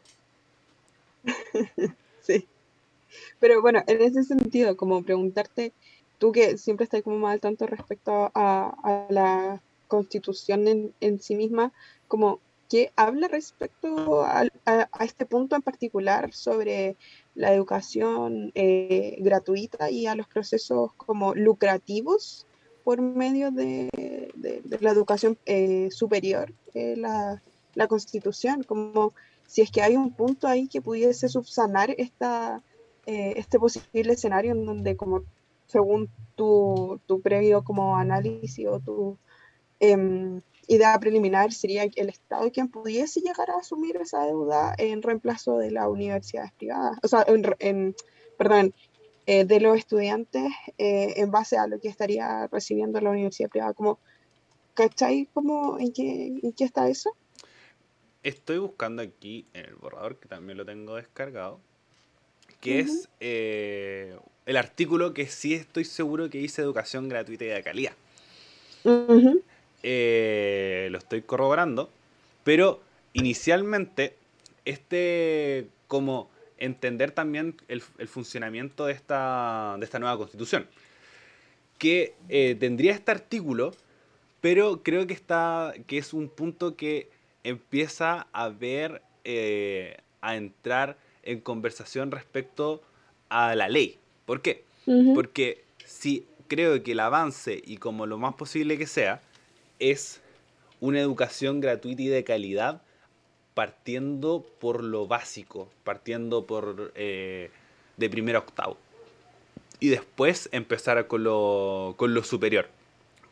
Speaker 1: sí. Pero bueno, en ese sentido, como preguntarte, tú que siempre estás como más al tanto respecto a, a la constitución en, en, sí misma, como que habla respecto a, este punto en particular sobre la educación eh, gratuita y a los procesos como lucrativos por medio de, la educación eh, superior, la, constitución, como si es que hay un punto ahí que pudiese subsanar esta, eh, este posible escenario en donde como según tu, tu previo como análisis o tu em, idea preliminar sería el Estado quien pudiese llegar a asumir esa deuda en reemplazo de las universidades privadas, o sea, en, perdón, eh, de los estudiantes eh, en base a lo que estaría recibiendo la universidad privada. Como, ¿Cachai? Como, ¿en, qué, ¿En qué está eso?
Speaker 2: Estoy buscando aquí en el borrador, que también lo tengo descargado, que es eh, el artículo que sí estoy seguro que dice educación gratuita y de calidad. Eh, lo estoy corroborando, pero inicialmente este como entender también el, funcionamiento de esta, de esta nueva constitución, que eh, tendría este artículo, pero creo que, está, que es un punto que empieza a ver, eh, a entrar en conversación respecto a la ley. ¿Por qué? Porque si creo que el avance, y como lo más posible que sea, es una educación gratuita y de calidad partiendo por lo básico, partiendo por eh, de primero a octavo. Y después empezar con lo, con lo superior.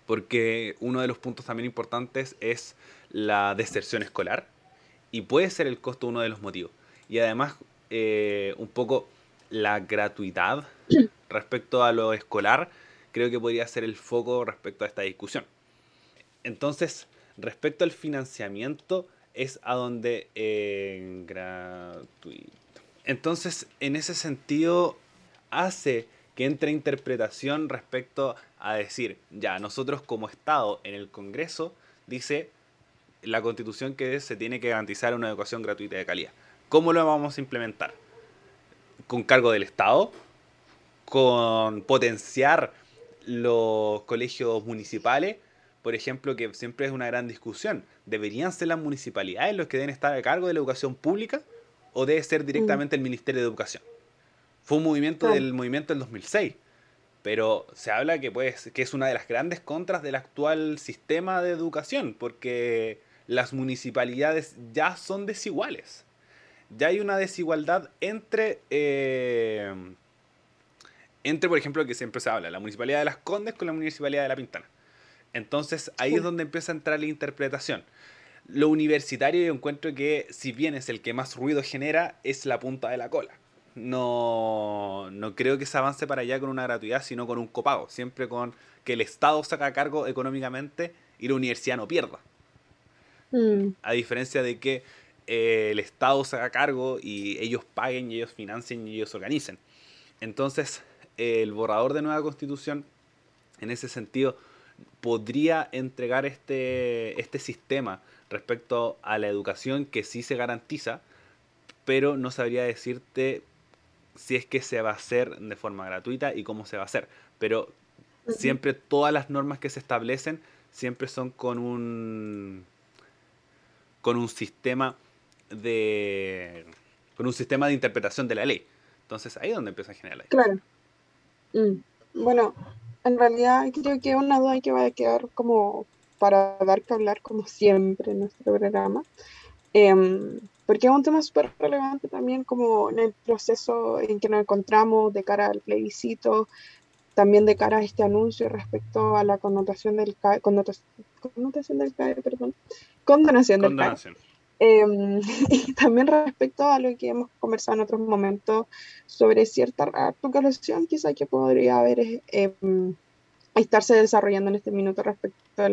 Speaker 2: Porque uno de los puntos también importantes es la deserción escolar. Y puede ser el costo uno de los motivos. Y además, eh, un poco la gratuidad respecto a lo escolar, creo que podría ser el foco respecto a esta discusión. Entonces, respecto al financiamiento, es a donde eh, gratuito. Entonces, en ese sentido, hace que entre interpretación respecto a decir, ya, nosotros como Estado en el Congreso, dice la Constitución que se tiene que garantizar una educación gratuita de calidad. ¿Cómo lo vamos a implementar? ¿Con cargo del Estado? ¿Con potenciar los colegios municipales? Por ejemplo, que siempre es una gran discusión. ¿Deberían ser las municipalidades los que deben estar a cargo de la educación pública o debe ser directamente el Ministerio de Educación? Fue un movimiento del movimiento del 2006, pero se habla que, pues, que es una de las grandes contras del actual sistema de educación, porque las municipalidades ya son desiguales. Ya hay una desigualdad entre, eh, entre, por ejemplo, que siempre se habla, la municipalidad de Las Condes con la municipalidad de La Pintana. Entonces ahí es donde empieza a entrar la interpretación. Lo universitario yo encuentro que si bien es el que más ruido genera, es la punta de la cola. No, no creo que se avance para allá con una gratuidad, sino con un copago. Siempre con que el Estado saca cargo económicamente y la universidad no pierda. Mm. A diferencia de que eh, el Estado saca cargo y ellos paguen y ellos financien y ellos organicen. Entonces, el borrador de nueva constitución, en ese sentido, podría entregar este, este sistema respecto a la educación que sí se garantiza, pero no sabría decirte si es que se va a hacer de forma gratuita y cómo se va a hacer. Pero siempre todas las normas que se establecen siempre son con un con un sistema de con un sistema de interpretación de la ley. Entonces ahí es donde empieza a generar la ley.
Speaker 1: Claro. Mm. Bueno, en realidad creo que una duda que va a quedar como para dar que hablar como siempre en nuestro programa, em, porque es un tema súper relevante también como en el proceso en que nos encontramos de cara al plebiscito, también de cara a este anuncio respecto a la connotación del CAE, connotación, del CAE, perdón, condonación del CAE. Em, y también respecto a lo que hemos conversado en otros momentos sobre cierta articulación quizá que podría haber eh, estarse desarrollando en este minuto respecto a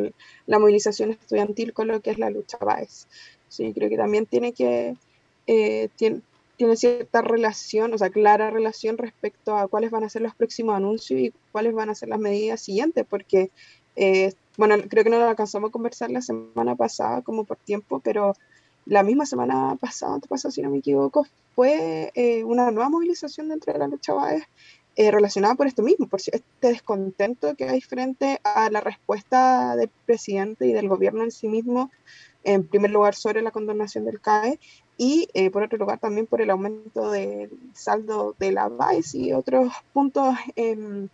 Speaker 1: la movilización estudiantil con lo que es la lucha BAES. Sí, creo que también tiene que eh, tiene, tiene cierta relación, o sea, clara relación respecto a cuáles van a ser los próximos anuncios y cuáles van a ser las medidas siguientes, porque, eh, bueno, creo que no lo alcanzamos a conversar la semana pasada como por tiempo, pero la misma semana pasada, si no me equivoco, fue eh, una nueva movilización dentro de la lucha BAES eh, relacionada por esto mismo, por este descontento que hay frente a la respuesta del presidente y del gobierno en sí mismo, en primer lugar sobre la condonación del CAE y eh, por otro lugar también por el aumento del saldo de la BAES y otros puntos em,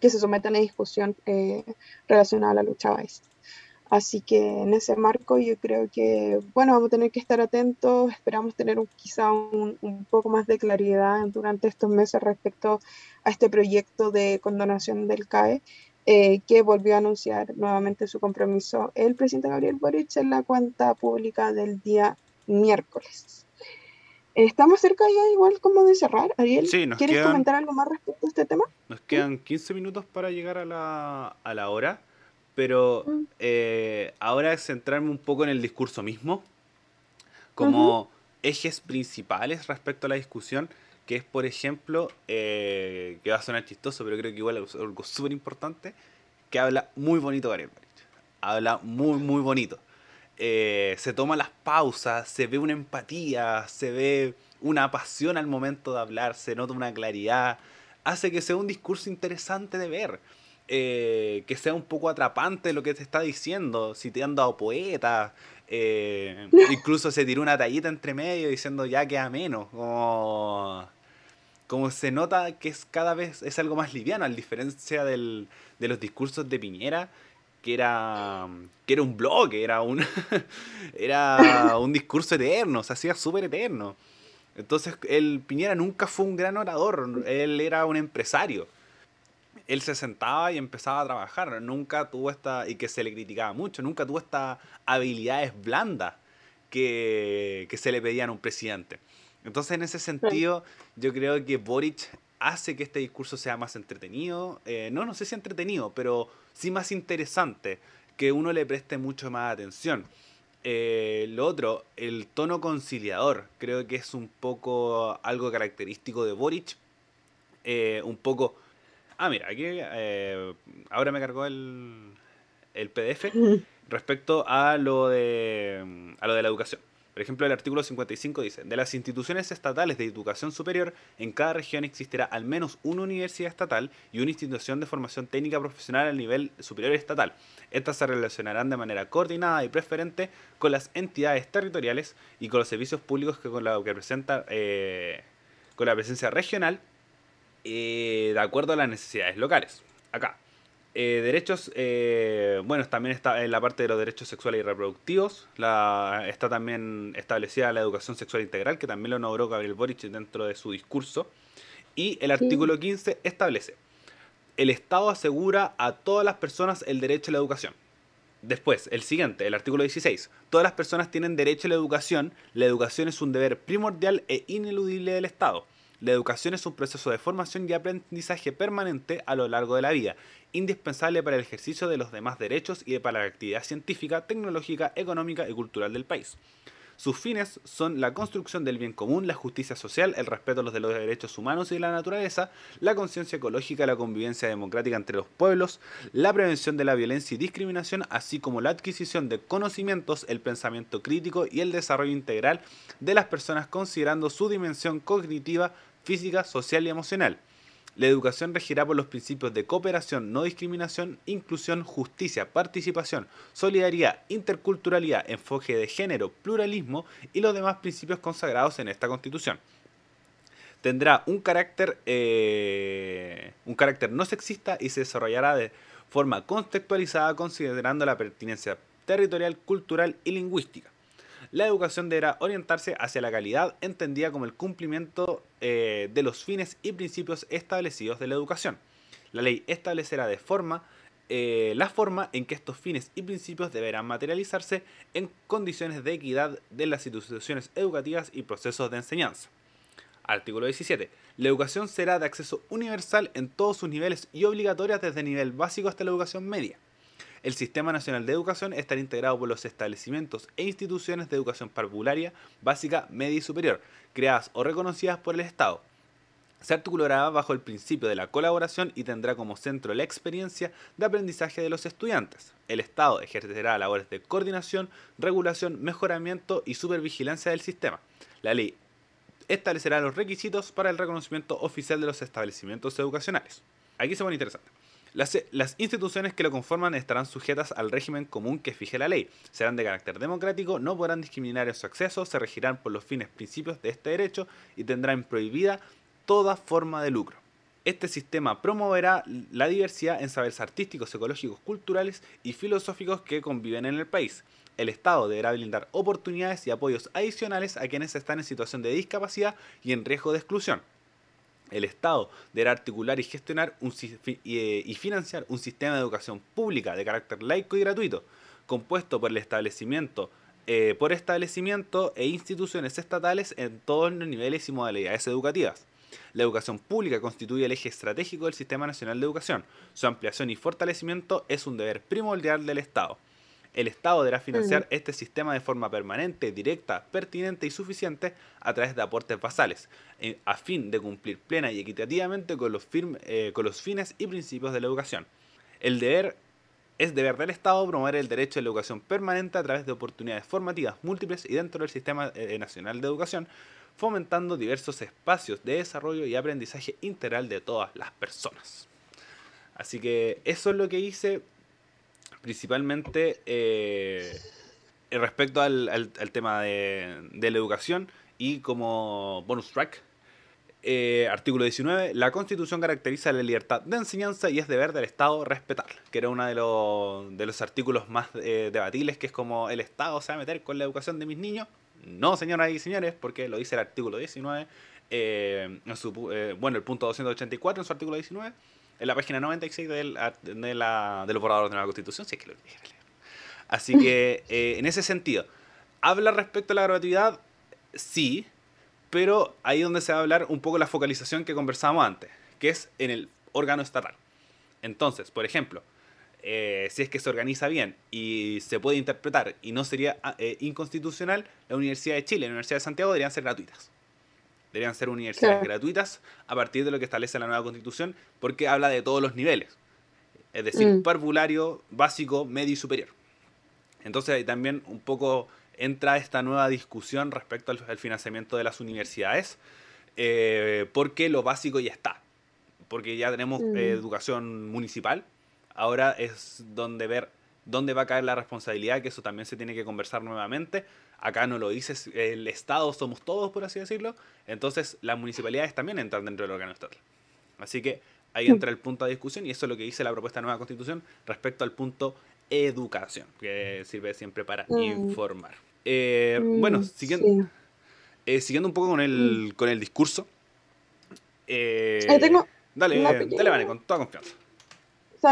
Speaker 1: que se someten a discusión relacionada a la lucha BAES. Así que en ese marco yo creo que, bueno, vamos a tener que estar atentos, esperamos tener un, quizá un, un, poco más de claridad durante estos meses respecto a este proyecto de condonación del CAE, eh, que volvió a anunciar nuevamente su compromiso el presidente Gabriel Boric en la cuenta pública del día miércoles. Estamos cerca ya igual como de cerrar. Ariel, ¿quieres comentar algo más respecto a este tema?
Speaker 2: Nos quedan 15 minutos para llegar a la, a la hora, pero mm. eh, ahora centrarme un poco en el discurso mismo, como ejes principales respecto a la discusión que es, por ejemplo, eh, que va a sonar chistoso, pero creo que igual es algo súper importante, que habla muy bonito Gabriel. Habla muy, muy bonito. Eh, se toma las pausas, se ve una empatía, se ve una pasión al momento de hablar, se nota una claridad, hace que sea un discurso interesante de ver. Eh, que sea un poco atrapante lo que te está diciendo, si te han dado poetas, eh, incluso se tiró una tallita entre medio diciendo ya queda menos. Como, como se nota que es cada vez es algo más liviano, a diferencia del, de los discursos de Piñera, que era, que era un bloque, era un, era un discurso eterno, se hacía súper eterno. Entonces, el Piñera nunca fue un gran orador, él era un empresario él se sentaba y empezaba a trabajar. Nunca tuvo esta, y que se le criticaba mucho, nunca tuvo estas habilidades blandas que, se le pedían a un presidente. Entonces, en ese sentido, yo creo que Boric hace que este discurso sea más entretenido. Eh, no, no sé si entretenido, pero sí más interesante, que uno le preste mucho más atención. Eh, lo otro, el tono conciliador, creo que es un poco algo característico de Boric. Eh, un poco Ah, mira, aquí eh, ahora me cargó el, el PDF respecto a lo, de, a lo de la educación. Por ejemplo, el artículo 55 dice, de las instituciones estatales de educación superior, en cada región existirá al menos una universidad estatal y una institución de formación técnica profesional al nivel superior estatal. Estas se relacionarán de manera coordinada y preferente con las entidades territoriales y con los servicios públicos que con la que presenta eh, con la presencia regional eh, de acuerdo a las necesidades locales. Acá. Eh, derechos, eh, bueno, también está en la parte de los derechos sexuales y reproductivos. La, está también establecida la educación sexual integral, que también lo nombró Gabriel Boric dentro de su discurso. Y el artículo 15 establece, el Estado asegura a todas las personas el derecho a la educación. Después, el siguiente, el artículo 16. Todas las personas tienen derecho a la educación. La educación es un deber primordial e ineludible del Estado. La educación es un proceso de formación y aprendizaje permanente a lo largo de la vida, indispensable para el ejercicio de los demás derechos y para la actividad científica, tecnológica, económica y cultural del país. Sus fines son la construcción del bien común, la justicia social, el respeto de los derechos humanos y de la naturaleza, la conciencia ecológica, la convivencia democrática entre los pueblos, la prevención de la violencia y discriminación, así como la adquisición de conocimientos, el pensamiento crítico y el desarrollo integral de las personas considerando su dimensión cognitiva, física, social y emocional. La educación regirá por los principios de cooperación, no discriminación, inclusión, justicia, participación, solidaridad, interculturalidad, enfoque de género, pluralismo y los demás principios consagrados en esta Constitución. Tendrá un carácter, eh, un carácter no sexista y se desarrollará de forma contextualizada considerando la pertinencia territorial, cultural y lingüística la educación deberá orientarse hacia la calidad entendida como el cumplimiento eh, de los fines y principios establecidos de la educación. La ley establecerá de forma eh, la forma en que estos fines y principios deberán materializarse en condiciones de equidad de las instituciones educativas y procesos de enseñanza. Artículo 17. La educación será de acceso universal en todos sus niveles y obligatoria desde el nivel básico hasta la educación media. El Sistema Nacional de Educación estará integrado por los establecimientos e instituciones de educación parvularia, básica, media y superior, creadas o reconocidas por el Estado. Se articulará bajo el principio de la colaboración y tendrá como centro la experiencia de aprendizaje de los estudiantes. El Estado ejercerá labores de coordinación, regulación, mejoramiento y supervigilancia del sistema. La ley establecerá los requisitos para el reconocimiento oficial de los establecimientos educacionales. Aquí se pone interesante. Las, instituciones que lo conforman estarán sujetas al régimen común que fije la ley. Serán de carácter democrático, no podrán discriminar en su acceso, se regirán por los fines principios de este derecho y tendrán prohibida toda forma de lucro. Este sistema promoverá la diversidad en saberes artísticos, ecológicos, culturales y filosóficos que conviven en el país. El Estado deberá brindar oportunidades y apoyos adicionales a quienes están en situación de discapacidad y en riesgo de exclusión. El Estado deberá articular y gestionar eh, y financiar un sistema de educación pública de carácter laico y gratuito, compuesto por el establecimiento eh, por establecimiento e instituciones estatales en todos los niveles y modalidades educativas. La educación pública constituye el eje estratégico del Sistema Nacional de Educación. Su ampliación y fortalecimiento es un deber primordial del Estado. El Estado deberá financiar este sistema de forma permanente, directa, pertinente y suficiente a través de aportes basales, eh, a fin de cumplir plena y equitativamente con los, eh, con los fines y principios de la educación. El deber es deber del Estado promover el derecho a la educación permanente a través de oportunidades formativas múltiples y dentro del Sistema eh, Nacional de Educación, fomentando diversos espacios de desarrollo y aprendizaje integral de todas las personas. Así que eso es lo que hice principalmente eh, respecto al, tema de, la educación y como bonus track eh, artículo 19. La Constitución caracteriza la libertad de enseñanza y es deber del Estado respetarla. Que era uno de los, de los artículos más eh, debatibles, que es como el Estado se va a meter con la educación de mis niños. No, señoras y señores, porque lo dice el artículo 19. Eh, bueno, el punto 284 en su artículo 19. En la página 96 del, de, la, de los borradores de la Constitución. Si es que lo Así que, en ese sentido, ¿habla respecto a la gratuidad? Sí, pero ahí es donde se va a hablar un poco la focalización que conversábamos antes, que es en el órgano estatal. Entonces, por ejemplo, eh, si es que se organiza bien y se puede interpretar y no sería ah, eh, inconstitucional, la Universidad de Chile y la Universidad de Santiago deberían ser gratuitas. Deberían ser universidades gratuitas a partir de lo que establece la nueva constitución, porque habla de todos los niveles. Es decir, mm. parvulario, básico, medio y superior. Entonces ahí también un poco entra esta nueva discusión respecto al, financiamiento de las universidades, eh, porque lo básico ya está, porque ya tenemos mm. educación municipal, ahora es donde ver dónde va a caer la responsabilidad, que eso también se tiene que conversar nuevamente. Acá no lo dice el Estado, somos todos, por así decirlo. Entonces las municipalidades también entran dentro del órgano estatal. Así que ahí entra el punto de discusión y eso es lo que dice la propuesta de nueva constitución respecto al punto educación, que sirve siempre para mm. informar. Eh, mm, bueno, siguiendo, eh, siguiendo un poco con el, mm. con el discurso.
Speaker 1: Eh, dale,
Speaker 2: dale, vale, con toda confianza.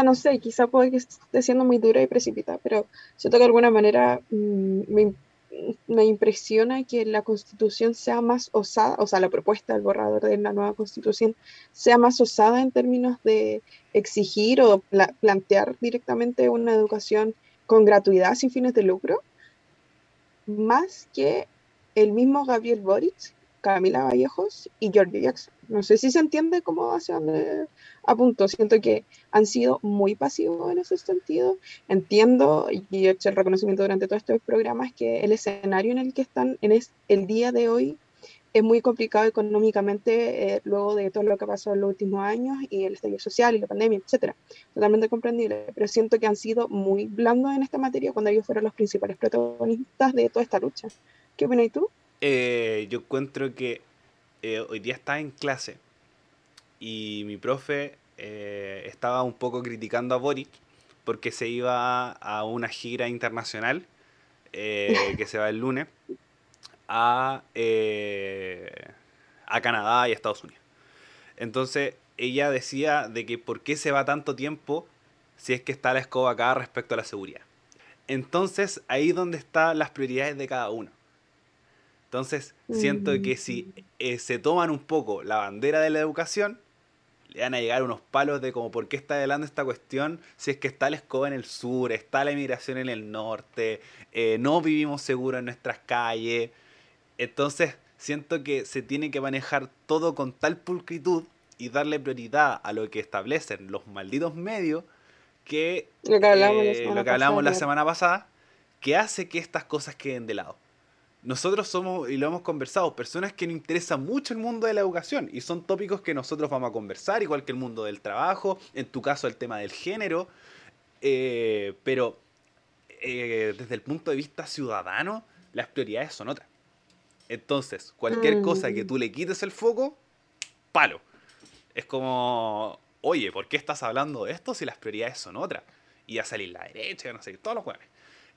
Speaker 1: No sé, quizá puede que esté siendo muy dura y precipitada, pero siento que de alguna manera me, me impresiona que la constitución sea más osada, o sea, la propuesta del borrador de la nueva constitución sea más osada en términos de exigir o plantear directamente una educación con gratuidad sin fines de lucro, más que el mismo Gabriel Boric, Camila Vallejos y George Jackson. No sé si se entiende cómo hacia dónde apunto. Siento que han sido muy pasivos en ese sentido. Entiendo y he hecho el reconocimiento durante todos estos programas que el escenario en el que están en el día de hoy es muy complicado económicamente eh, luego de todo lo que pasó en los últimos años y el estallido social y la pandemia, etcétera. Totalmente comprendible, pero siento que han sido muy blandos en esta materia cuando ellos fueron los principales protagonistas de toda esta lucha. ¿Qué opinas tú?
Speaker 2: Eh, yo encuentro que eh, hoy día está en clase y mi profe estaba un poco criticando a Boric porque se iba a una gira internacional que se va el lunes a, eh, a Canadá y a Estados Unidos. Entonces ella decía de que por qué se va tanto tiempo si es que está la escoba acá respecto a la seguridad. Entonces ahí es donde están las prioridades de cada uno. Entonces siento que si eh, se toman un poco la bandera de la educación, le van a llegar unos palos de como por qué está adelante esta cuestión si es que está la escoba en el sur, está la inmigración en el norte, eh, no vivimos seguros en nuestras calles. Entonces, siento que se tiene que manejar todo con tal pulcritud y darle prioridad a lo que establecen los malditos medios que
Speaker 1: lo que hablamos,
Speaker 2: la, eh, semana pasada, que hace que estas cosas queden de lado. Nosotros somos, y lo hemos conversado, personas que nos interesa mucho el mundo de la educación y son tópicos que nosotros vamos a conversar, igual que el mundo del trabajo, en tu caso el tema del género, eh, pero eh, desde el punto de vista ciudadano, las prioridades son otras. Entonces, cualquier cosa que mm. tú le quites el foco, palo. Es como, oye, ¿por qué estás hablando de esto si las prioridades son otras? Y a salir la derecha, no sé, todos los jueves.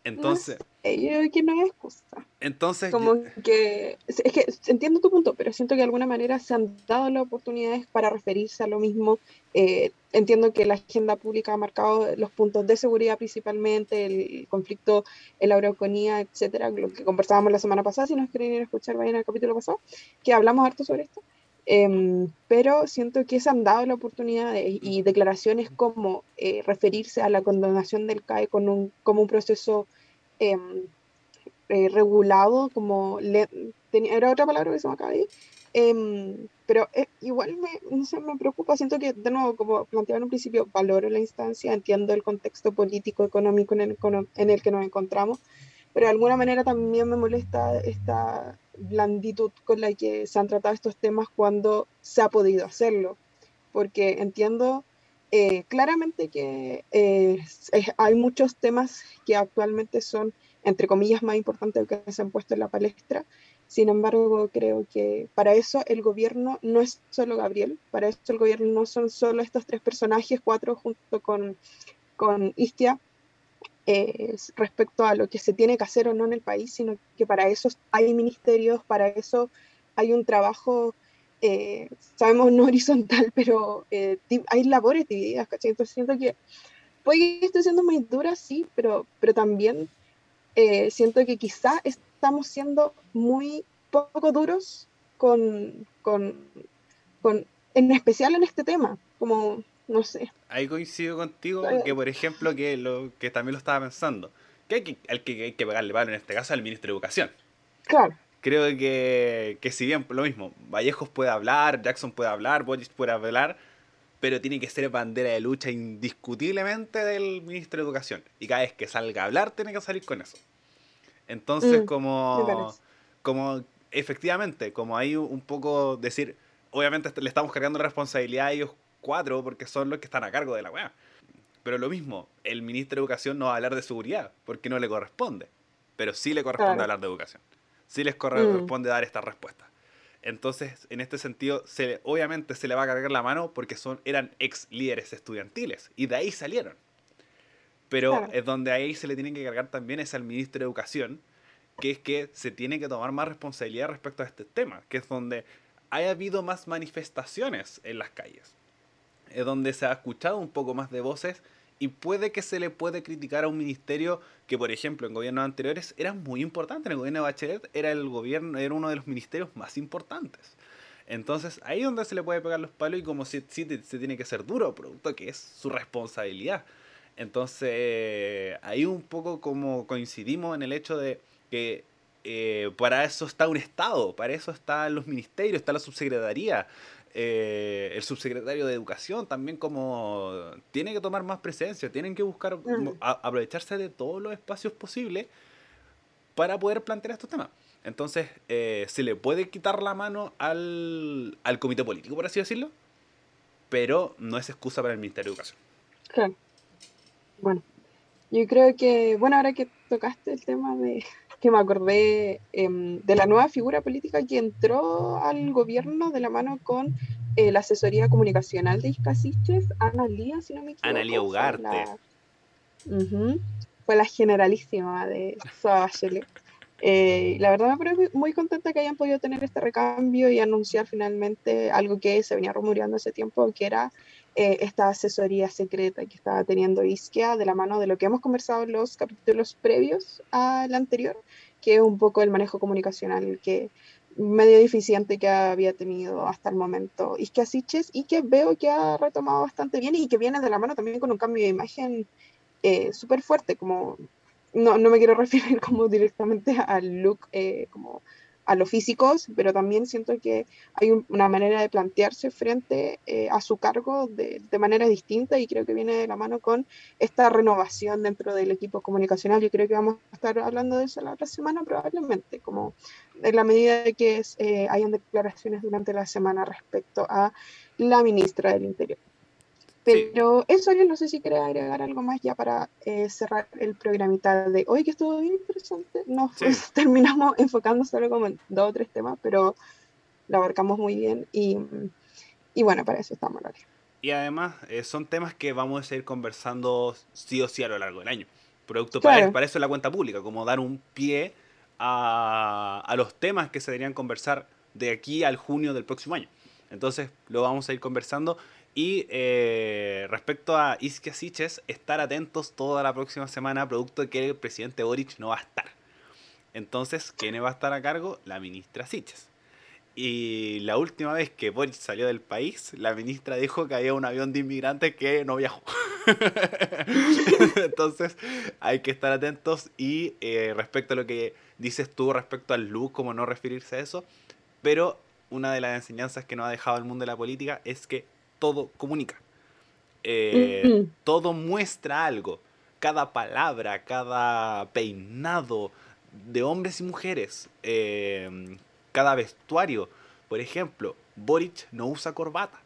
Speaker 2: Entonces.
Speaker 1: yo creo que no es excusa.
Speaker 2: Entonces.
Speaker 1: Como que. Es que entiendo tu punto, pero siento que de alguna manera se han dado las oportunidades para referirse a lo mismo. Eh, entiendo que la agenda pública ha marcado los puntos de seguridad principalmente, el conflicto en la Araucanía, etcétera, lo que conversábamos la semana pasada. Si nos quieren ir a escuchar, vayan al capítulo pasado, que hablamos harto sobre esto. Em, pero siento que se han dado la oportunidad y declaraciones como eh, referirse a la condonación del CAE con un, como un proceso em, eh, regulado, como era otra palabra que se me acaba de ir, em, pero eh, igual me, me preocupa, siento que de nuevo, como planteaba en un principio, valoro la instancia, entiendo el contexto político, económico en el, en el que nos encontramos, pero de alguna manera también me molesta esta blanditud con la que se han tratado estos temas cuando se ha podido hacerlo, porque entiendo eh, claramente que eh, hay muchos temas que actualmente son, entre comillas, más importantes que se han puesto en la palestra. Sin embargo, creo que para eso el gobierno no es solo Gabriel, para eso el gobierno no son solo estos tres personajes, cuatro junto con, con Istia, respecto a lo que se tiene que hacer o no en el país, sino que para eso hay ministerios, para eso hay un trabajo, eh, sabemos no horizontal, pero eh, hay labores divididas, ¿cachai? Entonces siento que puede que esté siendo muy dura, sí, pero, pero también eh, siento que quizá estamos siendo muy poco duros con, con, con, en especial en este tema, como no sé.
Speaker 2: Ahí coincido contigo que, por ejemplo, que lo que también lo estaba pensando, que hay que, al que hay que pegarle palo en este caso al ministro de Educación.
Speaker 1: Claro.
Speaker 2: Creo que, que si bien lo mismo, Vallejos puede hablar, Jackson puede hablar, Boyce puede hablar, pero tiene que ser bandera de lucha indiscutiblemente del ministro de Educación. Y cada vez que salga a hablar, tiene que salir con eso. Entonces, mm, como, como efectivamente, como hay un poco decir, obviamente le estamos cargando la responsabilidad a ellos cuatro porque son los que están a cargo de la weá. Pero lo mismo, el ministro de Educación no va a hablar de seguridad porque no le corresponde. Pero sí le corresponde hablar de educación. Sí les corresponde mm. dar esta respuesta. Entonces, en este sentido, se, obviamente se le va a cargar la mano porque son, eran ex líderes estudiantiles y de ahí salieron. Pero es donde ahí se le tiene que cargar también es al ministro de Educación, que es que se tiene que tomar más responsabilidad respecto a este tema, que es donde haya habido más manifestaciones en las calles es donde se ha escuchado un poco más de voces y puede que se le puede criticar a un ministerio que, por ejemplo, en gobiernos anteriores era muy importante. En el gobierno de Bachelet era el gobierno, era uno de los ministerios más importantes. Entonces, ahí es donde se le puede pegar los palos y como si, si se tiene que ser duro, producto que es su responsabilidad. Entonces, ahí un poco como coincidimos en el hecho de que eh, para eso está un Estado, para eso están los ministerios, está la subsecretaría, eh, el subsecretario de Educación también como tiene que tomar más presencia, tienen que buscar aprovecharse de todos los espacios posibles para poder plantear estos temas. Entonces, eh, se le puede quitar la mano al, al comité político, por así decirlo, pero no es excusa para el Ministerio de Educación.
Speaker 1: Claro. Bueno, yo creo que, bueno, ahora que tocaste el tema de, que me acordé em, de la nueva figura política que entró al gobierno de la mano con eh, la asesoría comunicacional de Iscasiches, Ana Lía, si no me equivoco.
Speaker 2: Ana Lía Ugarte.
Speaker 1: Fue la generalísima de Bachelet. Eh, la verdad me parece muy contenta que hayan podido tener este recambio y anunciar finalmente algo que se venía rumoreando hace tiempo, que era eh, esta asesoría secreta que estaba teniendo Isquia de la mano de lo que hemos conversado en los capítulos previos al anterior, que es un poco el manejo comunicacional que medio deficiente que había tenido hasta el momento Isquia Siches y que veo que ha retomado bastante bien y que viene de la mano también con un cambio de imagen eh, súper fuerte, como no, no, me quiero referir como directamente al look eh, como a los físicos, pero también siento que hay una manera de plantearse frente eh, a su cargo de, de, manera distinta y creo que viene de la mano con esta renovación dentro del equipo comunicacional. Yo creo que vamos a estar hablando de eso la otra semana probablemente, como en la medida de que eh, hayan declaraciones durante la semana respecto a la ministra del Interior. Pero eso, yo no sé si quería agregar algo más ya para eh, cerrar el programita de hoy, que estuvo bien interesante. Nos terminamos enfocando solo como en dos o tres temas, pero lo abarcamos muy bien. Y Y bueno, para eso estamos, Lore.
Speaker 2: Y además eh, son temas que vamos a seguir conversando sí o sí a lo largo del año. Producto para, para eso es la cuenta pública, como dar un pie a, a los temas que se deberían conversar de aquí al junio del próximo año. Entonces lo vamos a ir conversando. Y eh, respecto a Iskia Siches, estar atentos toda la próxima semana, producto de que el presidente Boric no va a estar. Entonces, ¿quién va a estar a cargo? La ministra Siches. Y la última vez que Boric salió del país, la ministra dijo que había un avión de inmigrantes que no viajó. Entonces, hay que estar atentos. Y eh, respecto a lo que dices tú respecto al look, como no referirse a eso, pero una de las enseñanzas que nos ha dejado el mundo de la política es que todo comunica. Eh, todo muestra algo. Cada palabra, cada peinado de hombres y mujeres, eh, cada vestuario. Por ejemplo, Boric no usa corbata.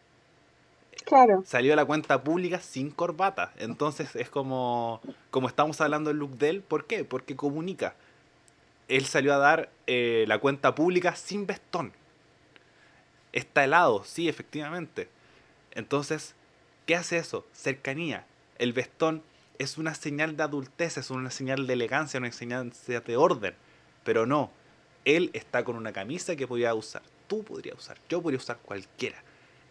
Speaker 1: Claro.
Speaker 2: Salió a la cuenta pública sin corbata. Entonces es como, como estamos hablando del look de él. ¿Por qué? Porque comunica. Él salió a dar eh, la cuenta pública sin vestón. Está helado, sí, efectivamente. Entonces, ¿qué hace eso? Cercanía. El vestón es una señal de adultez, es una señal de elegancia, una señal de orden. Pero no, él está con una camisa que podría usar, tú podrías usar, yo podría usar cualquiera.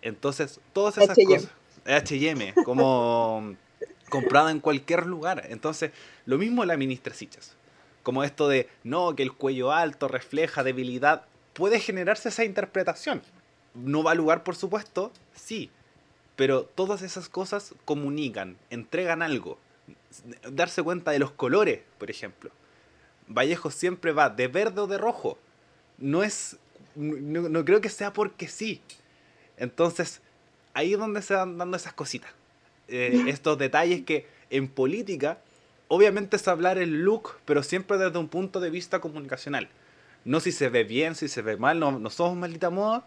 Speaker 2: Entonces, todas esas cosas. HM, como comprada en cualquier lugar. Entonces, lo mismo la ministra Sichas. Como esto de, no, que el cuello alto refleja debilidad. Puede generarse esa interpretación no va a lugar, por supuesto, sí, pero todas esas cosas comunican, entregan algo. Darse cuenta de los colores, por ejemplo. Vallejo siempre va de verde o de rojo. No es. No, creo que sea porque sí. Entonces, ahí es donde se van dando esas cositas. Eh, estos detalles que en política, obviamente es hablar el look, pero siempre desde un punto de vista comunicacional. No si se ve bien, si se ve mal, no, no somos maldita moda,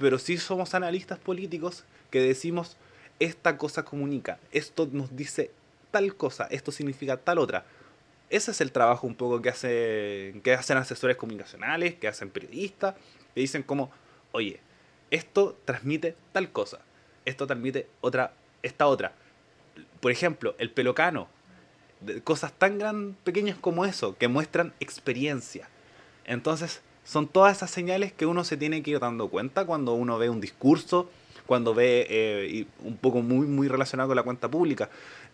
Speaker 2: pero sí somos analistas políticos que decimos, esta cosa comunica, esto nos dice tal cosa, esto significa tal otra. Ese es el trabajo un poco que, hace, que hacen asesores comunicacionales, que hacen periodistas, que dicen como, oye, esto transmite tal cosa, esto transmite otra, esta otra. Por ejemplo, el pelocano, cosas tan gran, pequeñas como eso, que muestran experiencia. Entonces, son todas esas señales que uno se tiene que ir dando cuenta cuando uno ve un discurso, cuando ve, eh, un poco muy, muy relacionado con la cuenta pública,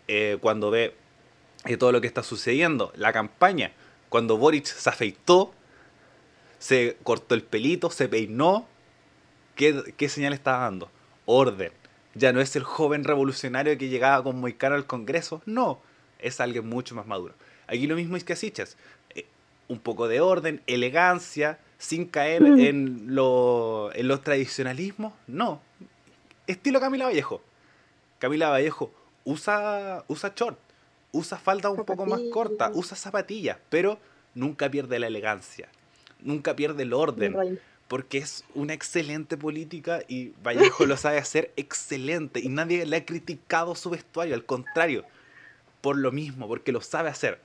Speaker 2: eh, cuando ve eh, todo lo que está sucediendo, la campaña, cuando Boric se afeitó, se cortó el pelito, se peinó, ¿qué, qué señal está dando? Orden. Ya no es el joven revolucionario que llegaba con muy caro al Congreso, no, es alguien mucho más maduro. Aquí lo mismo es que Asichas, un poco de orden, elegancia, sin caer mm. en, lo, en los tradicionalismos. No. Estilo Camila Vallejo. Camila Vallejo usa, usa short, usa falda un poco más corta, usa zapatillas, pero nunca pierde la elegancia, nunca pierde el orden. Porque es una excelente política y Vallejo lo sabe hacer excelente. Y nadie le ha criticado su vestuario, al contrario, por lo mismo, porque lo sabe hacer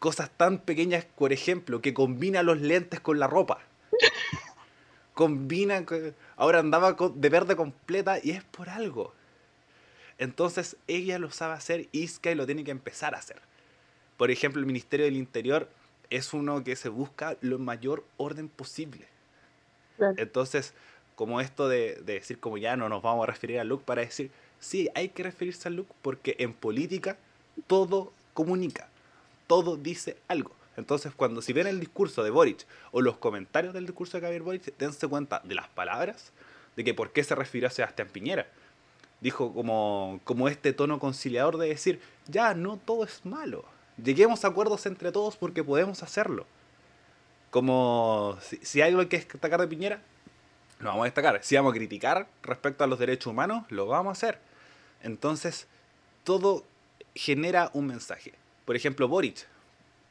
Speaker 2: cosas tan pequeñas, por ejemplo, que combina los lentes con la ropa. Combina, ahora andaba de verde completa y es por algo. Entonces ella lo sabe hacer, Iska y lo tiene que empezar a hacer. Por ejemplo, el Ministerio del Interior es uno que se busca lo mayor orden posible. Entonces, como esto de, de, decir como ya no nos vamos a referir al look para decir, sí, hay que referirse al look porque en política todo comunica todo dice algo. Entonces, cuando si ven el discurso de Boric o los comentarios del discurso de Javier Boric, dense cuenta de las palabras, de que por qué se refirió a Sebastián Piñera. Dijo como, como este tono conciliador de decir, ya, no todo es malo. Lleguemos a acuerdos entre todos porque podemos hacerlo. Como si, hay algo que destacar de Piñera, lo vamos a destacar. Si vamos a criticar respecto a los derechos humanos, lo vamos a hacer. Entonces, todo genera un mensaje. Por ejemplo, Boric,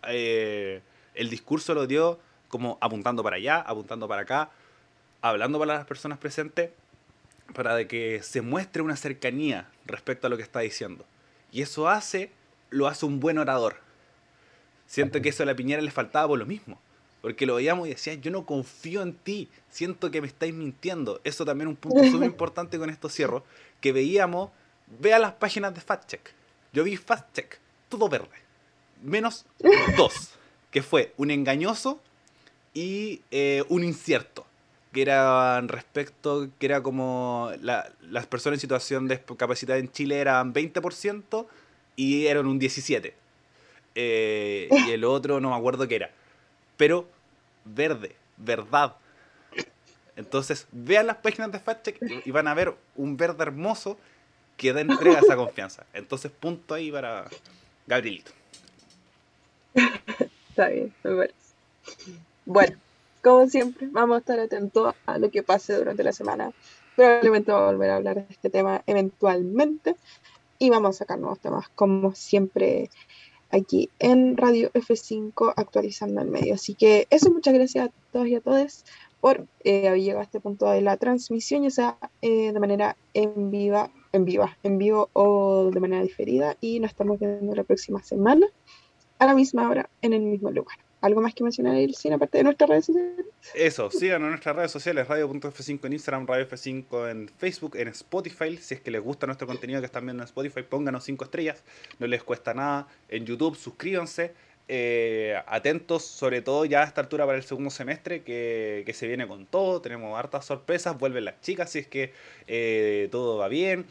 Speaker 2: eh, el discurso lo dio como apuntando para allá, apuntando para acá, hablando para las personas presentes, para que se muestre una cercanía respecto a lo que está diciendo. Y eso hace, lo hace un buen orador. Siento que eso a la Piñera le faltaba por lo mismo. Porque lo veíamos y decía, yo no confío en ti, siento que me estáis mintiendo. Eso también es un punto súper importante con esto cierro, que veíamos, vea las páginas de Fact Check. Yo vi Fact Check, todo verde. Menos dos, que fue un engañoso y eh, un incierto que eran respecto, que era como las personas en situación de discapacidad en Chile eran 20% y eran un 17%. Eh, y el otro no me acuerdo qué era. Pero verde, verdad. Entonces, vean las páginas de FactCheck y van a ver un verde hermoso que da entrega esa confianza. Entonces, punto ahí para Gabrielito.
Speaker 1: Está bien, me parece. Bueno como siempre, vamos a estar atentos a lo que pase durante la semana. Probablemente vamos a volver a hablar de este tema eventualmente y vamos a sacar nuevos temas, como siempre aquí en Radio F5 actualizando el medio. Así que eso, muchas gracias a todos y a todas por eh, haber llegado a este punto de la transmisión, ya sea eh, de manera en viva, en viva, en vivo o de manera diferida. Y nos estamos viendo la próxima semana a la misma hora en el mismo lugar. ¿Algo más que mencionar, el cine, aparte de nuestras redes sociales?
Speaker 2: Eso, síganos en nuestras redes sociales, radio.f5 en Instagram, radio F5 en Facebook, en Spotify. Si es que les gusta nuestro contenido que están viendo en Spotify, pónganos 5 estrellas, no les cuesta nada. En YouTube, suscríbanse. Eh, atentos, sobre todo ya a esta altura para el segundo semestre, que, se viene con todo. Tenemos hartas sorpresas, vuelven las chicas si es que eh, todo va bien.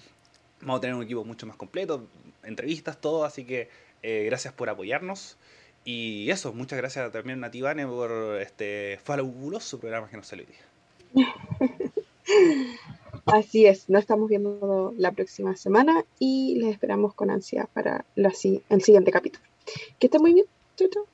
Speaker 2: Vamos a tener un equipo mucho más completo, entrevistas, todo. Así que eh, gracias por apoyarnos. Y eso, muchas gracias también a Tibane por este fabuloso programa que nos salió hoy.
Speaker 1: Así es, nos estamos viendo la próxima semana y les esperamos con ansia para la, el siguiente capítulo. Que estén muy bien. Chau, chau.